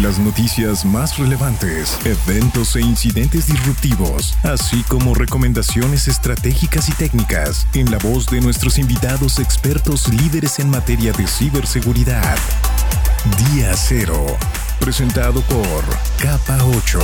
Las noticias más relevantes, eventos e incidentes disruptivos, así como recomendaciones estratégicas y técnicas en la voz de nuestros invitados expertos líderes en materia de ciberseguridad. Día Cero, presentado por Capa 8.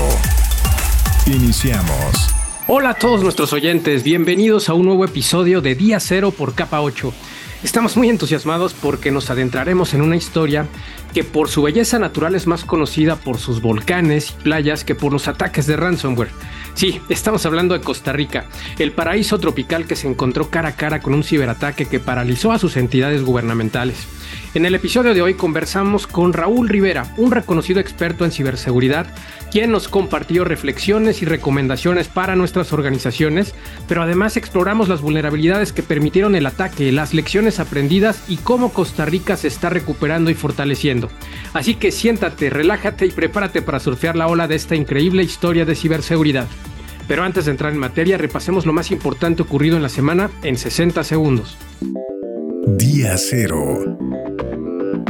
Iniciamos. Hola a todos nuestros oyentes, bienvenidos a un nuevo episodio de Día Cero por Capa 8. Estamos muy entusiasmados porque nos adentraremos en una historia que por su belleza natural es más conocida por sus volcanes y playas que por los ataques de ransomware. Sí, estamos hablando de Costa Rica, el paraíso tropical que se encontró cara a cara con un ciberataque que paralizó a sus entidades gubernamentales. En el episodio de hoy conversamos con Raúl Rivera, un reconocido experto en ciberseguridad, quien nos compartió reflexiones y recomendaciones para nuestras organizaciones, pero además exploramos las vulnerabilidades que permitieron el ataque, las lecciones aprendidas y cómo Costa Rica se está recuperando y fortaleciendo. Así que siéntate, relájate y prepárate para surfear la ola de esta increíble historia de ciberseguridad. Pero antes de entrar en materia, repasemos lo más importante ocurrido en la semana en 60 segundos. Día cero.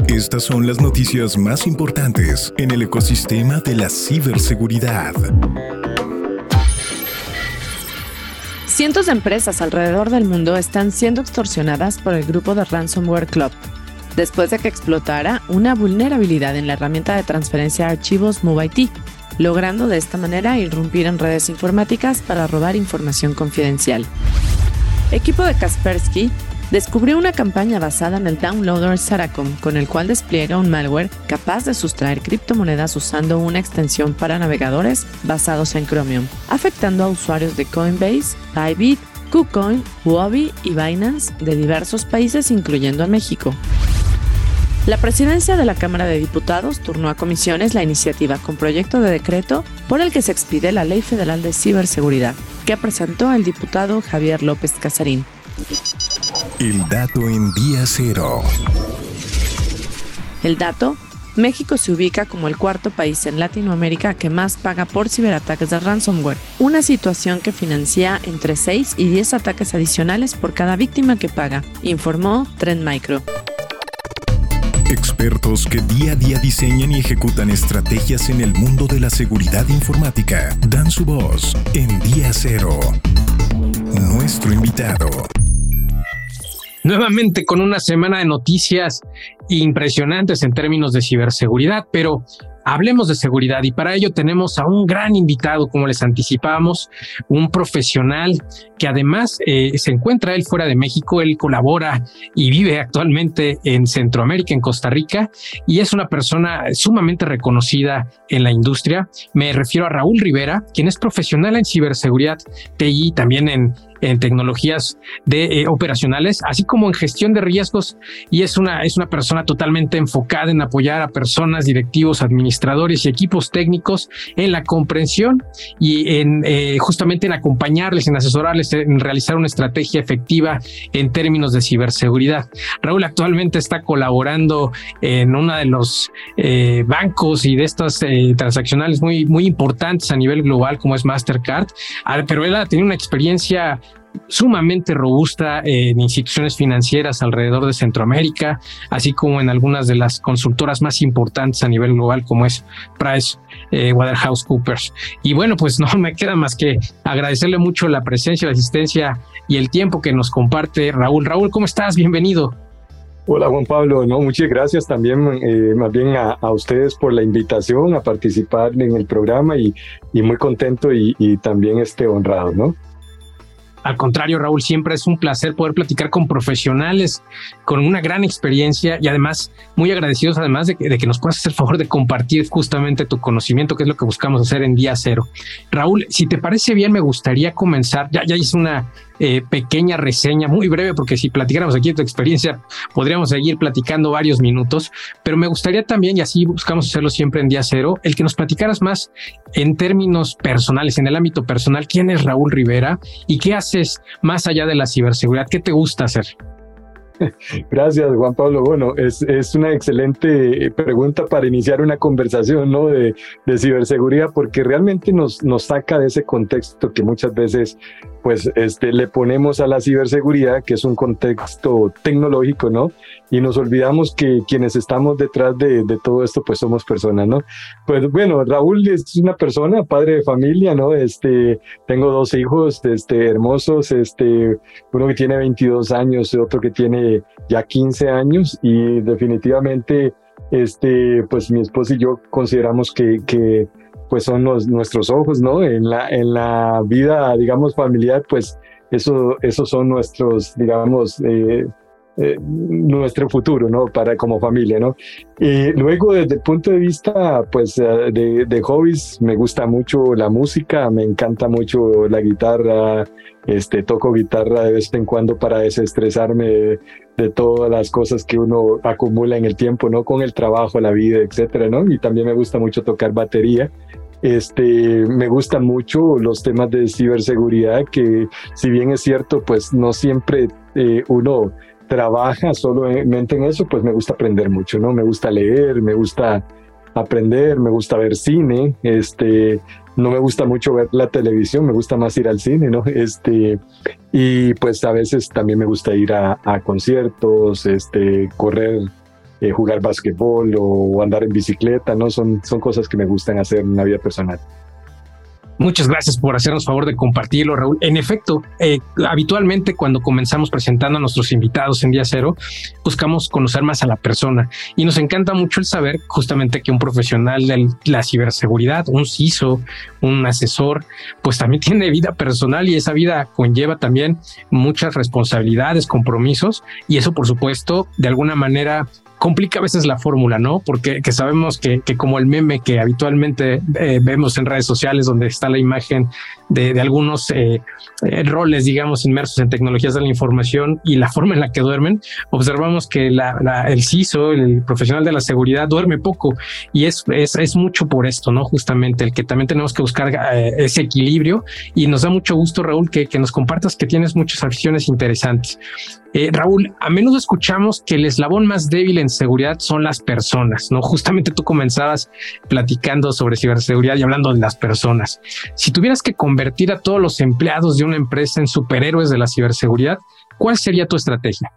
Estas son las noticias más importantes en el ecosistema de la ciberseguridad. Cientos de empresas alrededor del mundo están siendo extorsionadas por el grupo de Ransomware Club, después de que explotara una vulnerabilidad en la herramienta de transferencia de archivos MoveIT, logrando de esta manera irrumpir en redes informáticas para robar información confidencial. Equipo de Kaspersky descubrió una campaña basada en el downloader Saracom, con el cual despliega un malware capaz de sustraer criptomonedas usando una extensión para navegadores basados en Chromium, afectando a usuarios de Coinbase, Bybit, KuCoin, Huobi y Binance de diversos países, incluyendo a México. La presidencia de la Cámara de Diputados turnó a comisiones la iniciativa con proyecto de decreto por el que se expide la Ley Federal de Ciberseguridad, que presentó el diputado Javier López Casarín. El dato en día cero. El dato, México se ubica como el cuarto país en Latinoamérica que más paga por ciberataques de ransomware, una situación que financia entre 6 y 10 ataques adicionales por cada víctima que paga, informó Trend Micro. Expertos que día a día diseñan y ejecutan estrategias en el mundo de la seguridad informática dan su voz en Día Cero. Nuestro invitado nuevamente con una semana de noticias impresionantes en términos de ciberseguridad, pero hablemos de seguridad y para ello tenemos a un gran invitado, como les anticipábamos, un profesional que además eh, se encuentra él fuera de México, él colabora y vive actualmente en Centroamérica, en Costa Rica, y es una persona sumamente reconocida en la industria. Me refiero a Raúl Rivera, quien es profesional en ciberseguridad TI, también en en tecnologías de, eh, operacionales, así como en gestión de riesgos y es una, es una persona totalmente enfocada en apoyar a personas, directivos, administradores y equipos técnicos en la comprensión y en eh, justamente en acompañarles, en asesorarles, en realizar una estrategia efectiva en términos de ciberseguridad. Raúl actualmente está colaborando en uno de los eh, bancos y de estas transaccionales muy, muy importantes a nivel global como es Mastercard, pero él ha tenido una experiencia sumamente robusta en instituciones financieras alrededor de Centroamérica, así como en algunas de las consultoras más importantes a nivel global como es Price eh, Waterhouse Coopers. Y bueno, pues no me queda más que agradecerle mucho la presencia, la asistencia y el tiempo que nos comparte Raúl. Raúl, ¿cómo estás? Bienvenido. Hola Juan Pablo, no, muchas gracias también eh, más bien a, ustedes por la invitación a participar en el programa y, muy contento y, y también este honrado, ¿no? Al contrario, Raúl, siempre es un placer poder platicar con profesionales con una gran experiencia y además muy agradecidos además de que, nos puedas hacer el favor de compartir justamente tu conocimiento, que es lo que buscamos hacer en día cero. Raúl, si te parece bien, me gustaría comenzar, ya, ya hice una eh, pequeña reseña muy breve, porque si platicáramos aquí de tu experiencia, podríamos seguir platicando varios minutos, pero me gustaría también, y así buscamos hacerlo siempre en día cero, el que nos platicaras más en términos personales, en el ámbito personal, quién es Raúl Rivera y qué haces más allá de la ciberseguridad, qué te gusta hacer. Gracias, Juan Pablo. Bueno, es, es, una excelente pregunta para iniciar una conversación ¿no? de, de, ciberseguridad, porque realmente nos, nos saca de ese contexto que muchas veces pues este, le ponemos a la ciberseguridad, que es un contexto tecnológico, ¿no? Y nos olvidamos que quienes estamos detrás de, de, todo esto, pues somos personas, ¿no? Pues bueno, Raúl es una persona, padre de familia, ¿no? Este, tengo dos hijos, este, hermosos, este, uno que tiene 22 años, otro que tiene ya 15 años y definitivamente, este, pues mi esposa y yo consideramos que, que pues son nuestros ojos, ¿no? En la, en la vida, digamos, familiar, pues eso, esos son nuestros, digamos, eh, eh, nuestro futuro, ¿no? Para como familia, ¿no? Y luego, desde el punto de vista, pues, eh, de, de, hobbies, me gusta mucho la música, me encanta mucho la guitarra, este, toco guitarra de vez en cuando para desestresarme de, todas las cosas que uno acumula en el tiempo, ¿no? Con el trabajo, la vida, etcétera, ¿no? Y también me gusta mucho tocar batería. Este, me gustan mucho los temas de ciberseguridad, que si bien es cierto, pues no siempre eh, uno trabaja solamente en eso, pues me gusta aprender mucho, ¿no? Me gusta leer, me gusta aprender, me gusta ver cine, este, no me gusta mucho ver la televisión, me gusta más ir al cine, ¿no? Este, y pues a veces también me gusta ir a, a conciertos, este, correr eh, jugar básquetbol o andar en bicicleta, ¿no? Son, son cosas que me gustan hacer en la vida personal. Muchas gracias por hacernos favor de compartirlo, Raúl. En efecto, eh, habitualmente cuando comenzamos presentando a nuestros invitados en día cero, buscamos conocer más a la persona y nos encanta mucho el saber justamente que un profesional de la ciberseguridad, un CISO, un asesor, pues también tiene vida personal y esa vida conlleva también muchas responsabilidades, compromisos y eso por supuesto de alguna manera complica a veces la fórmula, ¿no? Porque que sabemos que, que, como el meme que habitualmente eh, vemos en redes sociales, donde está la imagen de, de algunos eh, eh, roles, digamos, inmersos en tecnologías de la información y la forma en la que duermen, observamos que la, la, el CISO, el profesional de la seguridad, duerme poco y es, es, es mucho por esto, ¿no? Justamente el que también tenemos que buscar ese equilibrio y nos da mucho gusto, Raúl, que, que nos compartas que tienes muchas aficiones interesantes. Eh, Raúl, a menudo escuchamos que el eslabón más débil en seguridad son las personas, ¿no? Justamente tú comenzabas platicando sobre ciberseguridad y hablando de las personas. Si tuvieras que convertir a todos los empleados de una empresa en superhéroes de la ciberseguridad, ¿cuál sería tu estrategia?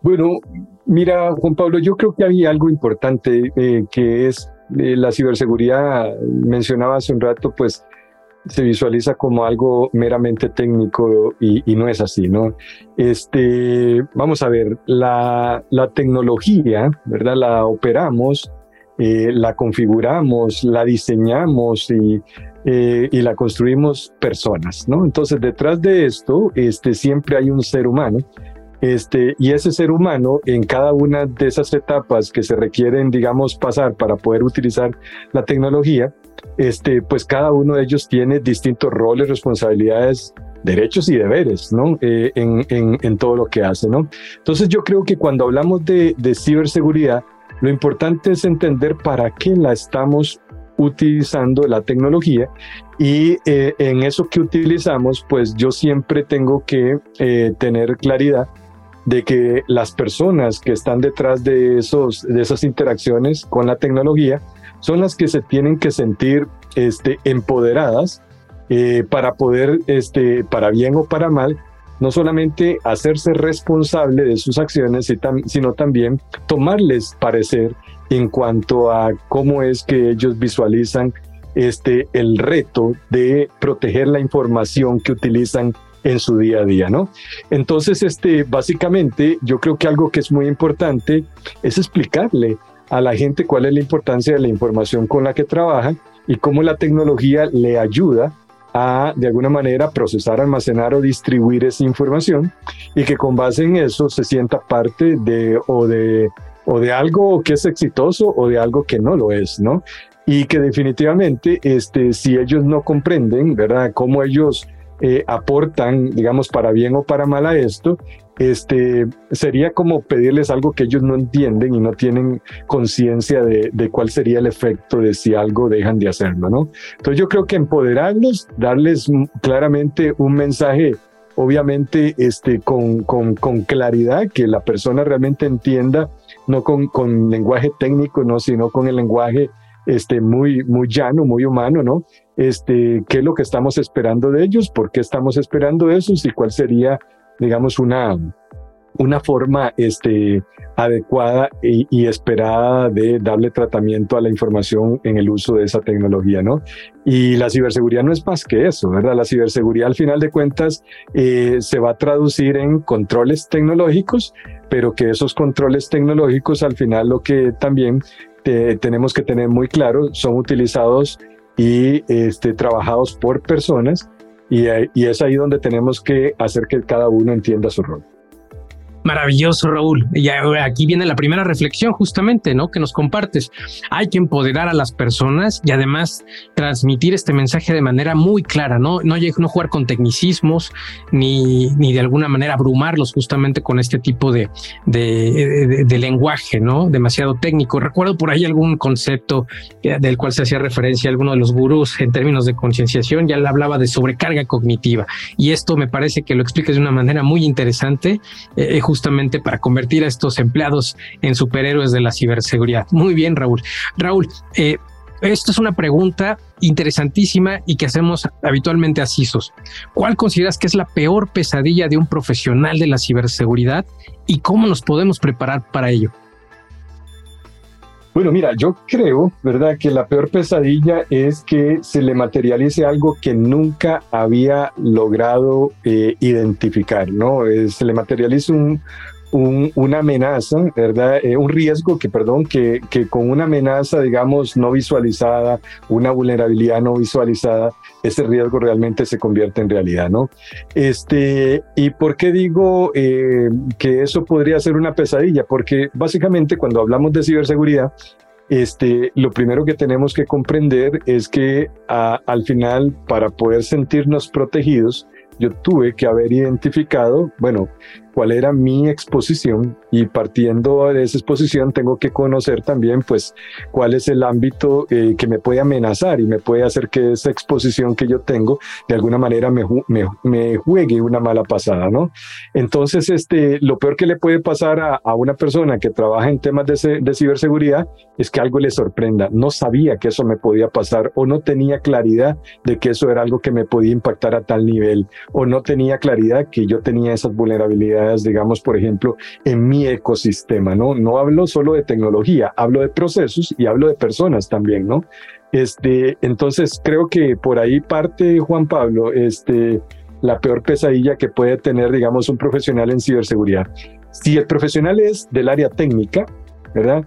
Bueno, mira, Juan Pablo, yo creo que hay algo importante eh, que es eh, la ciberseguridad. Mencionaba hace un rato, pues se visualiza como algo meramente técnico y, no es así, ¿no? Este, vamos a ver, la, la tecnología, ¿verdad? La operamos, eh, la configuramos, la diseñamos y, eh, y la construimos personas, ¿no? Entonces, detrás de esto, este, siempre hay un ser humano este, y ese ser humano, en cada una de esas etapas que se requieren, digamos, pasar para poder utilizar la tecnología, este, pues cada uno de ellos tiene distintos roles, responsabilidades, derechos y deberes, ¿no? Eh, en, en, en, todo lo que hace, ¿no? Entonces yo creo que cuando hablamos de, de ciberseguridad, lo importante es entender para qué la estamos utilizando la tecnología y eh, en eso que utilizamos, pues yo siempre tengo que eh, tener claridad de que las personas que están detrás de, esos, de esas interacciones con la tecnología son las que se tienen que sentir este, empoderadas eh, para poder, este, para bien o para mal, no solamente hacerse responsable de sus acciones, sino también tomarles parecer en cuanto a cómo es que ellos visualizan este, el reto de proteger la información que utilizan en su día a día, ¿no? Entonces, este, básicamente, yo creo que algo que es muy importante es explicarle a la gente cuál es la importancia de la información con la que trabaja y cómo la tecnología le ayuda a, de alguna manera, procesar, almacenar o distribuir esa información y que con base en eso se sienta parte de o de o de algo que es exitoso o de algo que no lo es, ¿no? Y que definitivamente, este, si ellos no comprenden, ¿verdad?, cómo ellos eh, aportan, digamos, para bien o para mal a esto, este, sería como pedirles algo que ellos no entienden y no tienen conciencia de, de, cuál sería el efecto de si algo dejan de hacerlo, ¿no? Entonces yo creo que empoderarlos, darles claramente un mensaje obviamente este, con, con, con claridad, que la persona realmente entienda, no con, con lenguaje técnico, no, sino con el lenguaje este, muy, muy llano, muy humano, ¿no? Este, ¿Qué es lo que estamos esperando de ellos? ¿Por qué estamos esperando eso? ¿Y cuál sería, digamos, una, una forma este, adecuada y, esperada de darle tratamiento a la información en el uso de esa tecnología, ¿no? Y la ciberseguridad no es más que eso, ¿verdad? La ciberseguridad al final de cuentas eh, se va a traducir en controles tecnológicos, pero que esos controles tecnológicos al final lo que también tenemos que tener muy claro son utilizados y este, trabajados por personas y, y es ahí donde tenemos que hacer que cada uno entienda su rol. Maravilloso, Raúl. Y aquí viene la primera reflexión justamente, ¿no? Que nos compartes. Hay que empoderar a las personas y además transmitir este mensaje de manera muy clara, ¿no? No, no jugar con tecnicismos ni, ni de alguna manera abrumarlos justamente con este tipo de, de, lenguaje, ¿no? Demasiado técnico. Recuerdo por ahí algún concepto del cual se hacía referencia a alguno de los gurús en términos de concienciación, ya le hablaba de sobrecarga cognitiva. Y esto me parece que lo explicas de una manera muy interesante. Eh, justamente para convertir a estos empleados en superhéroes de la ciberseguridad. Muy bien, Raúl. Raúl, eh, esto es una pregunta interesantísima y que hacemos habitualmente a CISOs. ¿Cuál consideras que es la peor pesadilla de un profesional de la ciberseguridad y cómo nos podemos preparar para ello? Bueno, mira, yo creo, ¿verdad?, que la peor pesadilla es que se le materialice algo que nunca había logrado eh, identificar, ¿no? Eh, se le materialice un, una amenaza, ¿verdad? Eh, un riesgo que, perdón, que, que con una amenaza, digamos, no visualizada, una vulnerabilidad no visualizada, ese riesgo realmente se convierte en realidad, ¿no? Este, ¿Y por qué digo eh, que eso podría ser una pesadilla? Porque básicamente cuando hablamos de ciberseguridad, este, lo primero que tenemos que comprender es que al final, para poder sentirnos protegidos, yo tuve que haber identificado, bueno, cuál era mi exposición y partiendo de esa exposición tengo que conocer también pues cuál es el ámbito eh, que me puede amenazar y me puede hacer que esa exposición que yo tengo de alguna manera me, me, juegue una mala pasada, ¿no? Entonces, este, lo peor que le puede pasar a, a una persona que trabaja en temas de, de ciberseguridad es que algo le sorprenda. No sabía que eso me podía pasar o no tenía claridad de que eso era algo que me podía impactar a tal nivel o no tenía claridad que yo tenía esas vulnerabilidades digamos, por ejemplo, en mi ecosistema, ¿no? No hablo solo de tecnología, hablo de procesos y hablo de personas también, ¿no? Este, entonces creo que por ahí parte Juan Pablo, este, la peor pesadilla que puede tener, digamos, un profesional en ciberseguridad. Si el profesional es del área técnica, ¿verdad?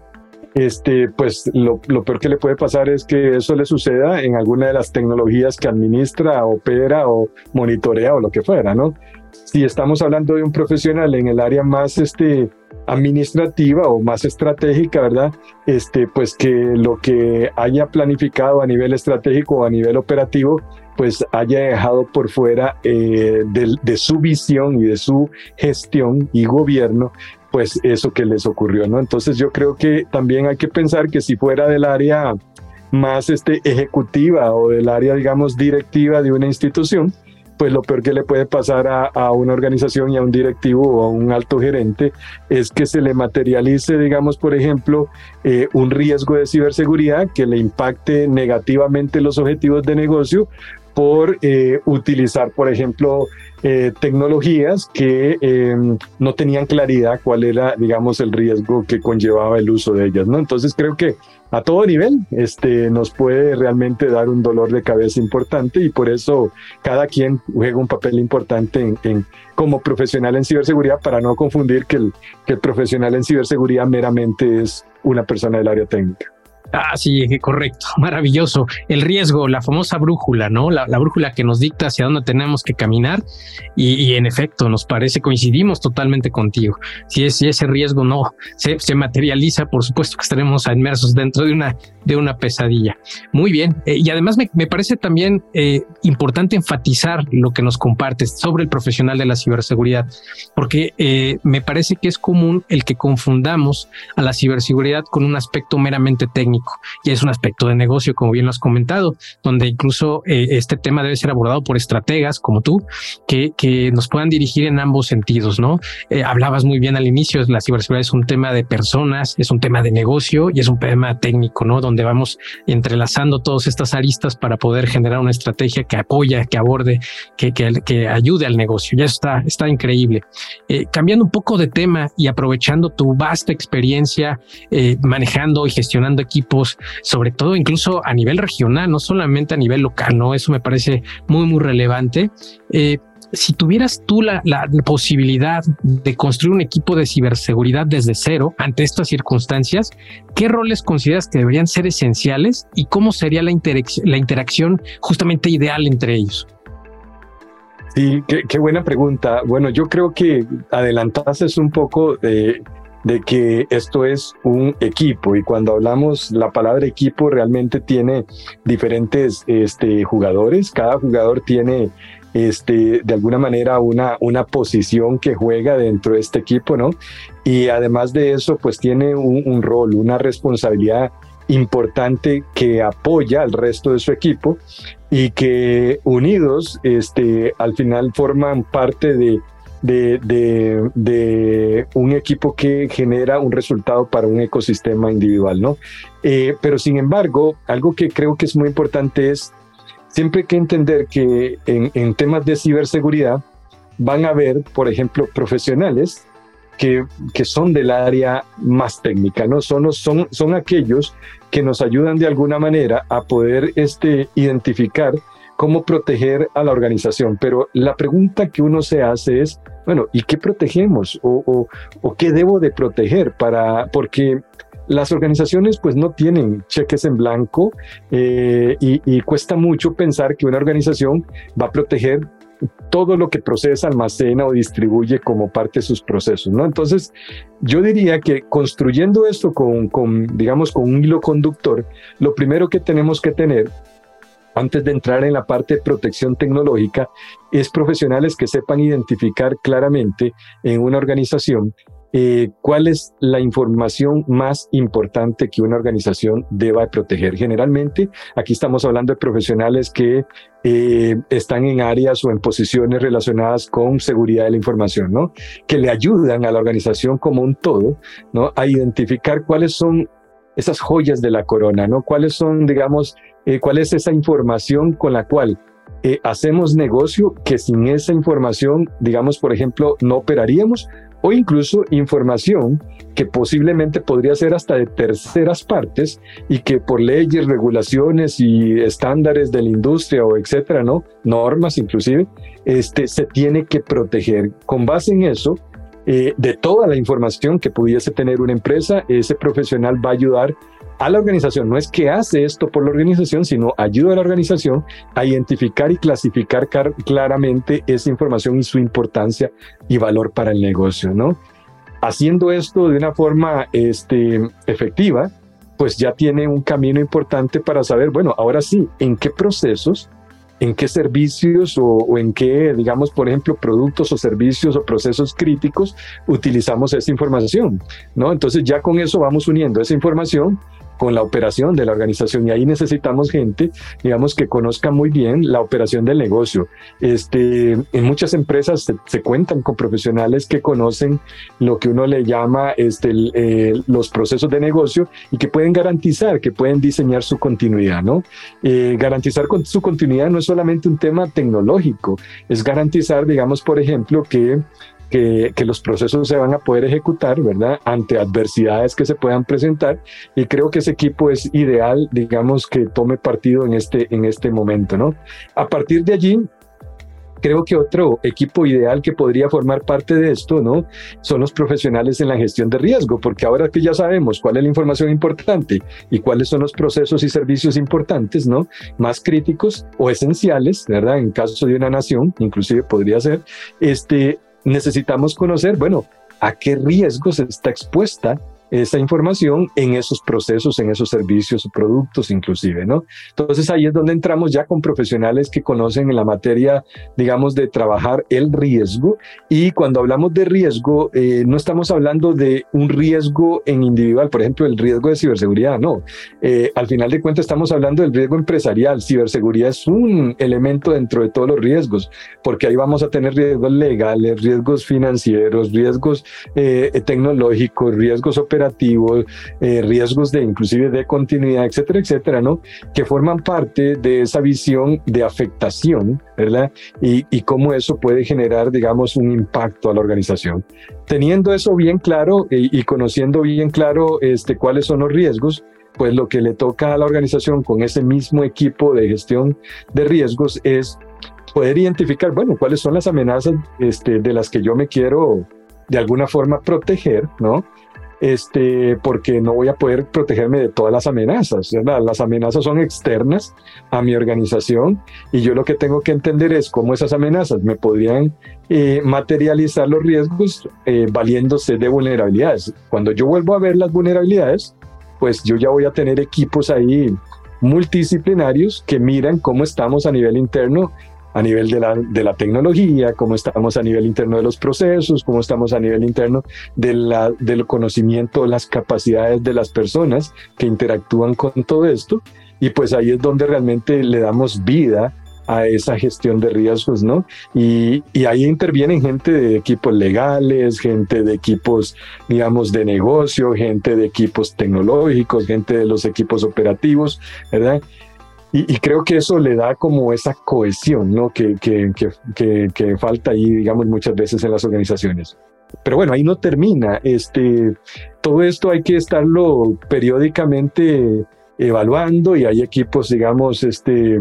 Este, pues lo, lo, peor que le puede pasar es que eso le suceda en alguna de las tecnologías que administra, opera o monitorea o lo que fuera, ¿no? Si estamos hablando de un profesional en el área más este, administrativa o más estratégica, ¿verdad? Este, pues que lo que haya planificado a nivel estratégico o a nivel operativo, pues haya dejado por fuera eh, de, de, su visión y de su gestión y gobierno, pues eso que les ocurrió, ¿no? Entonces yo creo que también hay que pensar que si fuera del área más este, ejecutiva o del área, digamos, directiva de una institución, pues lo peor que le puede pasar a, una organización y a un directivo o a un alto gerente es que se le materialice, digamos, por ejemplo, eh, un riesgo de ciberseguridad que le impacte negativamente los objetivos de negocio por eh, utilizar, por ejemplo, eh, tecnologías que em, no tenían claridad cuál era, digamos, el riesgo que conllevaba el uso de ellas, ¿no? Entonces creo que a todo nivel este, nos puede realmente dar un dolor de cabeza importante y por eso cada quien juega un papel importante en, como profesional en ciberseguridad para no confundir que el, que el profesional en ciberseguridad meramente es una persona del área técnica. Ah, sí, correcto, maravilloso. El riesgo, la famosa brújula, ¿no? La, brújula que nos dicta hacia dónde tenemos que caminar y, en efecto nos parece, coincidimos totalmente contigo. Si, es, si ese riesgo no se, materializa, por supuesto que estaremos inmersos dentro de una, de una pesadilla. Muy bien, eh, y además me, parece también eh, importante enfatizar lo que nos compartes sobre el profesional de la ciberseguridad, porque eh, me parece que es común el que confundamos a la ciberseguridad con un aspecto meramente técnico y es un aspecto de negocio, como bien lo has comentado, donde incluso este tema debe ser abordado por estrategas como tú, que, que nos puedan dirigir en ambos sentidos, ¿no? Hablabas muy bien al inicio, la ciberseguridad es un tema de personas, es un tema de negocio y es un tema técnico, ¿no? Donde vamos entrelazando todas estas aristas para poder generar una estrategia que apoya, que aborde, que, que, que ayude al negocio. Ya está, está increíble. Eh, cambiando un poco de tema y aprovechando tu vasta experiencia eh, manejando y gestionando equipos, sobre todo incluso a nivel regional, no solamente a nivel local, ¿no? Eso me parece muy, muy relevante. Eh, si tuvieras tú la, posibilidad de construir un equipo de ciberseguridad desde cero ante estas circunstancias, ¿qué roles consideras que deberían ser esenciales y cómo sería la, interacción justamente ideal entre ellos? Sí, qué, buena pregunta. Bueno, yo creo que adelantases un poco de, de que esto es un equipo y cuando hablamos la palabra equipo realmente tiene diferentes este, jugadores, cada jugador tiene este, de alguna manera una, una posición que juega dentro de este equipo, ¿no? Y además de eso, pues tiene un, rol, una responsabilidad importante que apoya al resto de su equipo y que unidos este, al final forman parte de, de, de, un equipo que genera un resultado para un ecosistema individual, ¿no? Eh, pero sin embargo, algo que creo que es muy importante es siempre hay que entender que en, temas de ciberseguridad van a haber, por ejemplo, profesionales que, que, son del área más técnica, ¿no? Son, son, son aquellos que nos ayudan de alguna manera a poder este, identificar cómo proteger a la organización. Pero la pregunta que uno se hace es, bueno, ¿y qué protegemos? ¿O, o, o qué debo de proteger? Para, porque las organizaciones pues no tienen cheques en blanco eh, y, cuesta mucho pensar que una organización va a proteger todo lo que procesa, almacena o distribuye como parte de sus procesos, ¿no? Entonces, yo diría que construyendo esto con, con, digamos, con un hilo conductor, lo primero que tenemos que tener antes de entrar en la parte de protección tecnológica, es profesionales que sepan identificar claramente en una organización eh, cuál es la información más importante que una organización deba proteger. Generalmente, aquí estamos hablando de profesionales que eh, están en áreas o en posiciones relacionadas con seguridad de la información, ¿no? Que le ayudan a la organización como un todo, ¿no? A identificar cuáles son esas joyas de la corona, ¿no? Cuáles son, digamos, eh, cuál es esa información con la cual hacemos negocio que sin esa información, digamos, por ejemplo, no operaríamos o incluso información que posiblemente podría ser hasta de terceras partes y que por leyes, regulaciones y estándares de la industria o etcétera, ¿no? Normas inclusive, este, se tiene que proteger. Con base en eso, eh, de toda la información que pudiese tener una empresa, ese profesional va a ayudar a la organización. No es que hace esto por la organización, sino ayuda a la organización a identificar y clasificar claramente esa información y su importancia y valor para el negocio, ¿no? Haciendo esto de una forma este, efectiva, pues ya tiene un camino importante para saber, bueno, ahora sí, en qué procesos, en qué servicios o, o, en qué, digamos, por ejemplo, productos o servicios o procesos críticos utilizamos esa información, ¿no? Entonces ya con eso vamos uniendo esa información con la operación de la organización y ahí necesitamos gente, digamos, que conozca muy bien la operación del negocio. Este, en muchas empresas se, cuentan con profesionales que conocen lo que uno le llama este, eh, los procesos de negocio y que pueden garantizar, que pueden diseñar su continuidad, ¿no? Eh, garantizar su continuidad no es solamente un tema tecnológico, es garantizar, digamos, por ejemplo, que que, los procesos se van a poder ejecutar, ¿verdad? Ante adversidades que se puedan presentar y creo que ese equipo es ideal, digamos, que tome partido en este, en este momento, ¿no? A partir de allí, creo que otro equipo ideal que podría formar parte de esto, ¿no? Son los profesionales en la gestión de riesgo, porque ahora que ya sabemos cuál es la información importante y cuáles son los procesos y servicios importantes, ¿no? Más críticos o esenciales, ¿verdad? En caso de una nación, inclusive podría ser, este, necesitamos conocer, bueno, a qué riesgos está expuesta esa información en esos procesos, en esos servicios o productos inclusive, ¿no? Entonces ahí es donde entramos ya con profesionales que conocen en la materia, digamos, de trabajar el riesgo y cuando hablamos de riesgo, eh, no estamos hablando de un riesgo en individual, por ejemplo, el riesgo de ciberseguridad, no. Eh, al final de cuentas estamos hablando del riesgo empresarial. Ciberseguridad es un elemento dentro de todos los riesgos, porque ahí vamos a tener riesgos legales, riesgos financieros, riesgos eh, tecnológicos, riesgos operativos, eh, riesgos de inclusive de continuidad, etcétera, etcétera, ¿no? Que forman parte de esa visión de afectación, ¿verdad? Y, y cómo eso puede generar, digamos, un impacto a la organización. Teniendo eso bien claro y, y conociendo bien claro este, cuáles son los riesgos, pues lo que le toca a la organización con ese mismo equipo de gestión de riesgos es poder identificar, bueno, cuáles son las amenazas este, de las que yo me quiero de alguna forma proteger, ¿no? Este, porque no voy a poder protegerme de todas las amenazas. ¿verdad? Las amenazas son externas a mi organización y yo lo que tengo que entender es cómo esas amenazas me podrían eh, materializar los riesgos eh, valiéndose de vulnerabilidades. Cuando yo vuelvo a ver las vulnerabilidades, pues yo ya voy a tener equipos ahí multidisciplinarios que miran cómo estamos a nivel interno, a nivel de la, de la tecnología, cómo estamos a nivel interno de los procesos, cómo estamos a nivel interno de la, del conocimiento, las capacidades de las personas que interactúan con todo esto. Y pues ahí es donde realmente le damos vida a esa gestión de riesgos, ¿no? Y, y, ahí intervienen gente de equipos legales, gente de equipos, digamos, de negocio, gente de equipos tecnológicos, gente de los equipos operativos, ¿verdad? Y, creo que eso le da como esa cohesión, ¿no? Que, que, que, que, falta ahí, digamos, muchas veces en las organizaciones. Pero bueno, ahí no termina. Este, todo esto hay que estarlo periódicamente evaluando y hay equipos, digamos, este,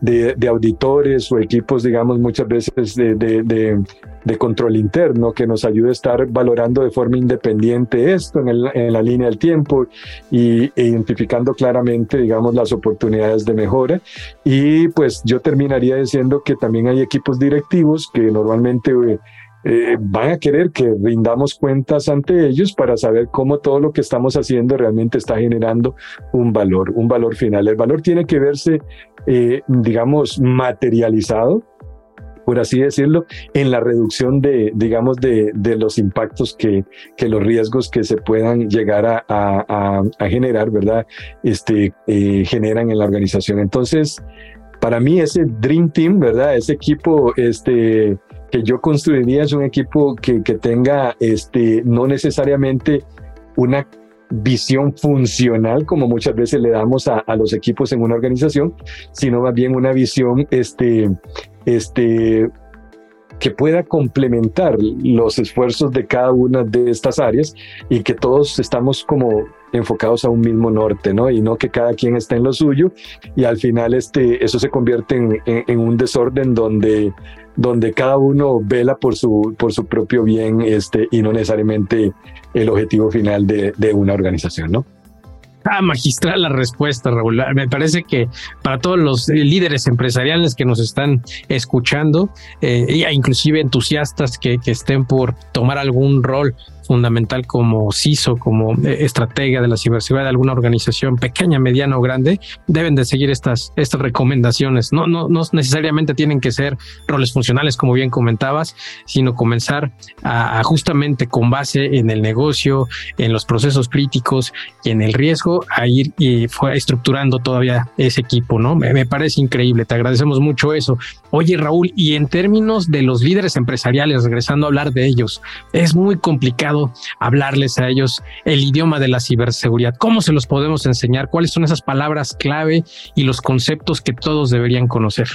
de, de auditores o equipos, digamos, muchas veces de, de, de, control interno que nos ayude a estar valorando de forma independiente esto en, el, en la línea del tiempo y e identificando claramente, digamos, las oportunidades de mejora. Y pues yo terminaría diciendo que también hay equipos directivos que normalmente... Eh, eh, van a querer que rindamos cuentas ante ellos para saber cómo todo lo que estamos haciendo realmente está generando un valor, un valor final. El valor tiene que verse, eh, digamos, materializado, por así decirlo, en la reducción de, digamos, de, de los impactos que, que, los riesgos que se puedan llegar a, a, a generar, ¿verdad? Este, eh, generan en la organización. Entonces, para mí ese Dream Team, ¿verdad? Ese equipo, este, que yo construiría es un equipo que, que tenga este, no necesariamente una visión funcional como muchas veces le damos a, a, los equipos en una organización, sino más bien una visión este, este, que pueda complementar los esfuerzos de cada una de estas áreas y que todos estamos como enfocados a un mismo norte, ¿no? Y no que cada quien esté en lo suyo y al final este, eso se convierte en, un desorden donde donde cada uno vela por su, por su propio bien este, y no necesariamente el objetivo final de, de una organización, ¿no? Ah, magistral la respuesta, Raúl. Me parece que para todos los líderes empresariales que nos están escuchando, eh, inclusive entusiastas que, que estén por tomar algún rol fundamental como CISO, como eh, estratega de la ciberseguridad de alguna organización pequeña, mediana o grande, deben de seguir estas, estas recomendaciones. No, no, no necesariamente tienen que ser roles funcionales, como bien comentabas, sino comenzar a, justamente con base en el negocio, en los procesos críticos y en el riesgo, a ir y fue estructurando todavía ese equipo, ¿no? Me parece increíble, te agradecemos mucho eso. Oye, Raúl, y en términos de los líderes empresariales, regresando a hablar de ellos, es muy complicado hablarles a ellos el idioma de la ciberseguridad? ¿Cómo se los podemos enseñar? ¿Cuáles son esas palabras clave y los conceptos que todos deberían conocer?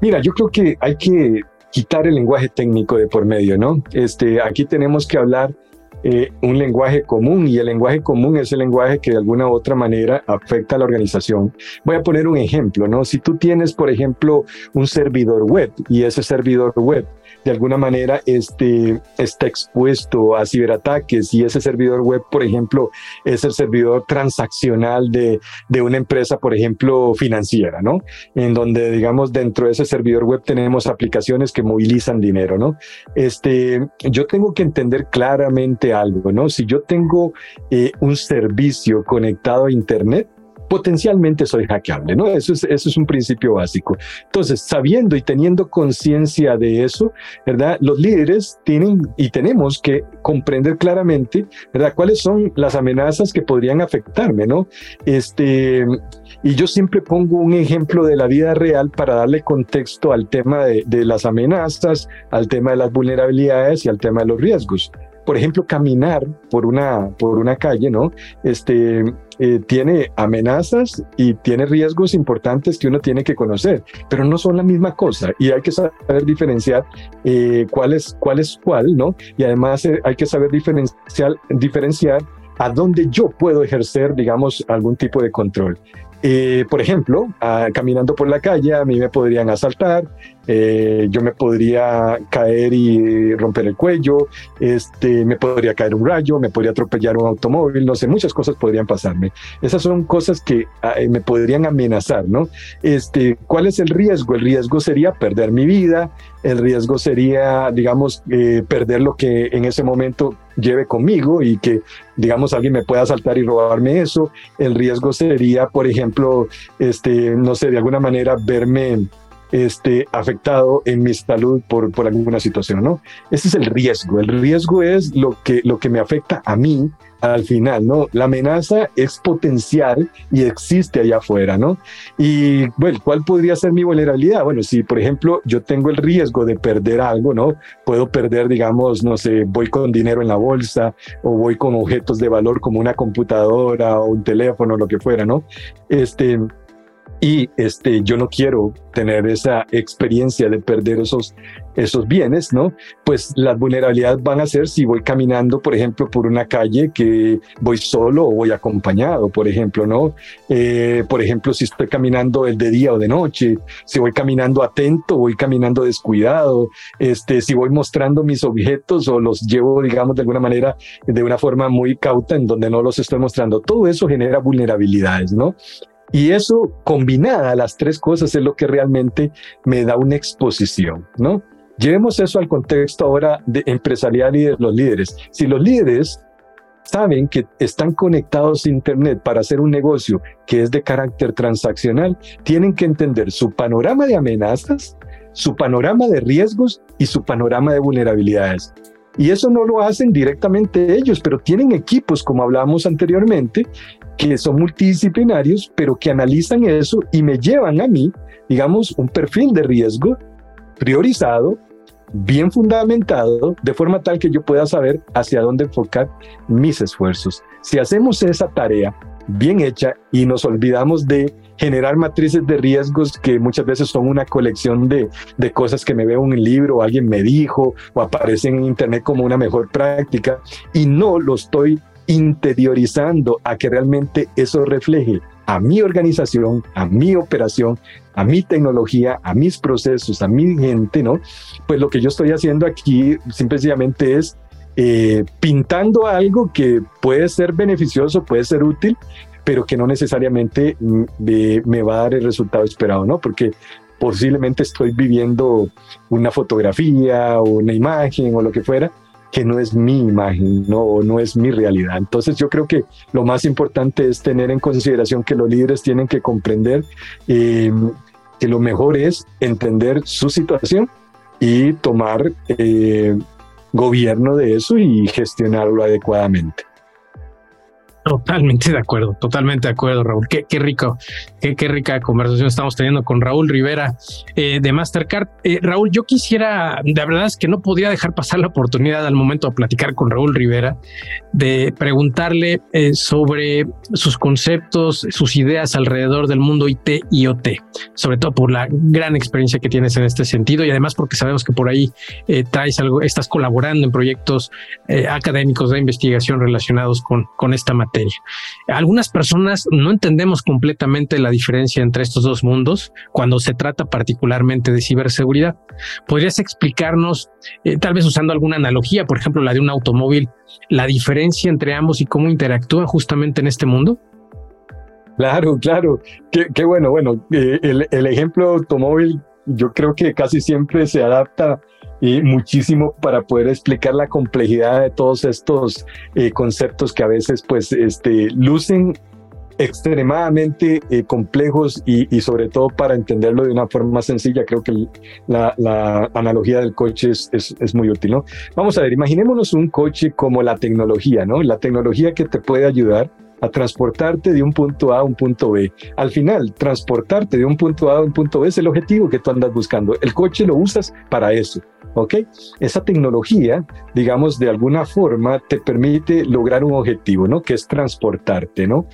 Mira, yo creo que hay que quitar el lenguaje técnico de por medio, ¿no? Este, aquí tenemos que hablar eh, un lenguaje común y el lenguaje común es el lenguaje que de alguna u otra manera afecta a la organización. Voy a poner un ejemplo, ¿no? Si tú tienes, por ejemplo, un servidor web y ese servidor web de alguna manera este, está expuesto a ciberataques y ese servidor web, por ejemplo, es el servidor transaccional de, de una empresa, por ejemplo, financiera, ¿no? En donde, digamos, dentro de ese servidor web tenemos aplicaciones que movilizan dinero, ¿no? Este, yo tengo que entender claramente algo, ¿no? Si yo tengo eh, un servicio conectado a Internet, potencialmente soy hackeable, ¿no? Eso es, eso es un principio básico. Entonces, sabiendo y teniendo conciencia de eso, ¿verdad? Los líderes tienen y tenemos que comprender claramente, ¿verdad? Cuáles son las amenazas que podrían afectarme, ¿no? Este, y yo siempre pongo un ejemplo de la vida real para darle contexto al tema de, de las amenazas, al tema de las vulnerabilidades y al tema de los riesgos por ejemplo, caminar por una, por una calle, ¿no? Este, eh, tiene amenazas y tiene riesgos importantes que uno tiene que conocer, pero no son la misma cosa y hay que saber diferenciar eh, cuál, es, cuál es cuál, ¿no? Y además eh, hay que saber diferenciar, diferenciar a dónde yo puedo ejercer, digamos, algún tipo de control. Eh, por ejemplo, ah, caminando por la calle, a mí me podrían asaltar, eh, yo me podría caer y romper el cuello, este, me podría caer un rayo, me podría atropellar un automóvil, no sé, muchas cosas podrían pasarme. Esas son cosas que ah, eh, me podrían amenazar, ¿no? Este, ¿Cuál es el riesgo? El riesgo sería perder mi vida, el riesgo sería, digamos, perder lo que en ese momento lleve conmigo y que, digamos, alguien me pueda asaltar y robarme eso. El riesgo sería, por ejemplo, este, no sé, de alguna manera verme este, afectado en mi salud por, por alguna situación, ¿no? Ese es el riesgo. El riesgo es lo que, lo que me afecta a mí al final, ¿no? La amenaza es potencial y existe allá afuera, ¿no? Y bueno, ¿cuál podría ser mi vulnerabilidad? Bueno, si por ejemplo yo tengo el riesgo de perder algo, ¿no? Puedo perder, digamos, no sé, voy con dinero en la bolsa o voy con objetos de valor como una computadora o un teléfono, lo que fuera, ¿no? Este, y este, yo no quiero tener esa experiencia de perder esos, esos bienes, ¿no? Pues las vulnerabilidades van a ser si voy caminando, por ejemplo, por una calle que voy solo o voy acompañado, por ejemplo, ¿no? Eh, por ejemplo, si estoy caminando el de día o de noche, si voy caminando atento, voy caminando descuidado, este, si voy mostrando mis objetos o los llevo, digamos, de alguna manera, de una forma muy cauta en donde no los estoy mostrando. Todo eso genera vulnerabilidades, ¿no? Y eso combinada, las tres cosas, es lo que realmente me da una exposición, ¿no? Llevemos eso al contexto ahora de empresarial y de los líderes. Si los líderes saben que están conectados a Internet para hacer un negocio que es de carácter transaccional, tienen que entender su panorama de amenazas, su panorama de riesgos y su panorama de vulnerabilidades. Y eso no lo hacen directamente ellos, pero tienen equipos, como hablábamos anteriormente, que son multidisciplinarios, pero que analizan eso y me llevan a mí, digamos, un perfil de riesgo priorizado, bien fundamentado, de forma tal que yo pueda saber hacia dónde enfocar mis esfuerzos. Si hacemos esa tarea bien hecha y nos olvidamos de generar matrices de riesgos que muchas veces son una colección de, de cosas que me veo en un libro, o alguien me dijo, o aparecen en internet como una mejor práctica, y no lo estoy interiorizando a que realmente eso refleje a mi organización, a mi operación, a mi tecnología, a mis procesos, a mi gente, ¿no? Pues lo que yo estoy haciendo aquí simplemente es eh, pintando algo que puede ser beneficioso, puede ser útil, pero que no necesariamente me, me va a dar el resultado esperado, ¿no? Porque posiblemente estoy viviendo una fotografía o una imagen o lo que fuera, que no es mi imagen, no, no es mi realidad. Entonces yo creo que lo más importante es tener en consideración que los líderes tienen que comprender eh, que lo mejor es entender su situación y tomar eh, gobierno de eso y gestionarlo adecuadamente. Totalmente de acuerdo, totalmente de acuerdo, Raúl. Qué, rico, qué, rica conversación estamos teniendo con Raúl Rivera eh, de Mastercard. Eh, Raúl, yo quisiera, de verdad es que no podía dejar pasar la oportunidad al momento de platicar con Raúl Rivera, de preguntarle eh, sobre sus conceptos, sus ideas alrededor del mundo IT y OT, sobre todo por la gran experiencia que tienes en este sentido y además porque sabemos que por ahí traes algo, estás colaborando en proyectos académicos de investigación relacionados con, con esta materia. Materia. Algunas personas no entendemos completamente la diferencia entre estos dos mundos cuando se trata particularmente de ciberseguridad. ¿Podrías explicarnos, eh, tal vez usando alguna analogía, por ejemplo, la de un automóvil, la diferencia entre ambos y cómo interactúan justamente en este mundo? Claro, claro. Qué, bueno. Bueno, eh, el, el, ejemplo automóvil yo creo que casi siempre se adapta y muchísimo para poder explicar la complejidad de todos estos eh, conceptos que a veces pues este, lucen extremadamente eh, complejos y, sobre todo para entenderlo de una forma sencilla, creo que la, analogía del coche es, es, es, muy útil, ¿no? Vamos a ver, imaginémonos un coche como la tecnología, ¿no? La tecnología que te puede ayudar a transportarte de un punto A a un punto B. Al final, transportarte de un punto A a un punto B es el objetivo que tú andas buscando. El coche lo usas para eso. ¿ok? Esa tecnología, digamos, de alguna forma te permite lograr un objetivo, ¿no? Que es transportarte, ¿no?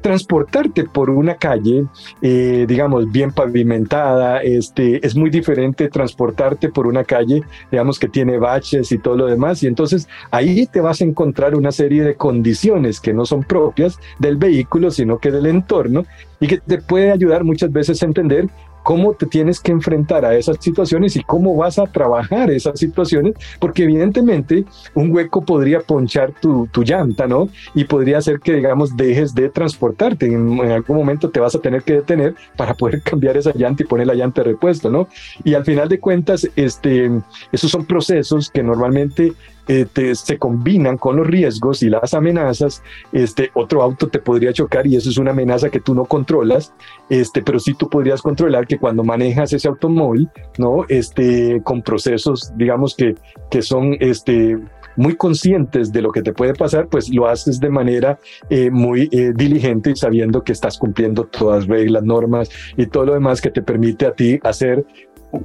Transportarte por una calle, eh, digamos, bien pavimentada, este, es muy diferente transportarte por una calle, digamos, que tiene baches y todo lo demás. Y entonces ahí te vas a encontrar una serie de condiciones que no son propias del vehículo, sino que del entorno y que te puede ayudar muchas veces a entender cómo te tienes que enfrentar a esas situaciones y cómo vas a trabajar esas situaciones, porque evidentemente un hueco podría ponchar tu, llanta, ¿no? Y podría hacer que, digamos, dejes de transportarte. En, algún momento te vas a tener que detener para poder cambiar esa llanta y poner la llanta de repuesto, ¿no? Y al final de cuentas, este, esos son procesos que normalmente eh, se combinan con los riesgos y las amenazas, este, otro auto te podría chocar y eso es una amenaza que tú no controlas, este, pero sí tú podrías controlar que cuando manejas ese automóvil, ¿no? Este, con procesos, digamos que, que son, este, muy conscientes de lo que te puede pasar, pues lo haces de manera eh, muy eh, diligente y sabiendo que estás cumpliendo todas las reglas, normas y todo lo demás que te permite a ti hacer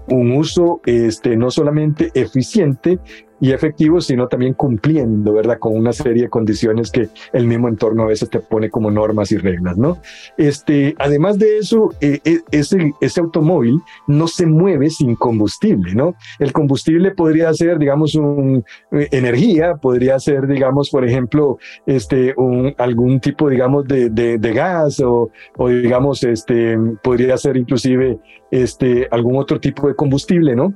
un uso este, no solamente eficiente, y efectivo, sino también cumpliendo, ¿verdad? Con una serie de condiciones que el mismo entorno a veces te pone como normas y reglas, ¿no? Este, además de eso, eh, eh, ese, ese automóvil no se mueve sin combustible, ¿no? El combustible podría ser, digamos, un, eh, energía, podría ser, digamos, por ejemplo, este, un, algún tipo, digamos, de, de, de gas o, o, digamos, este, podría ser inclusive este, algún otro tipo de combustible, ¿no?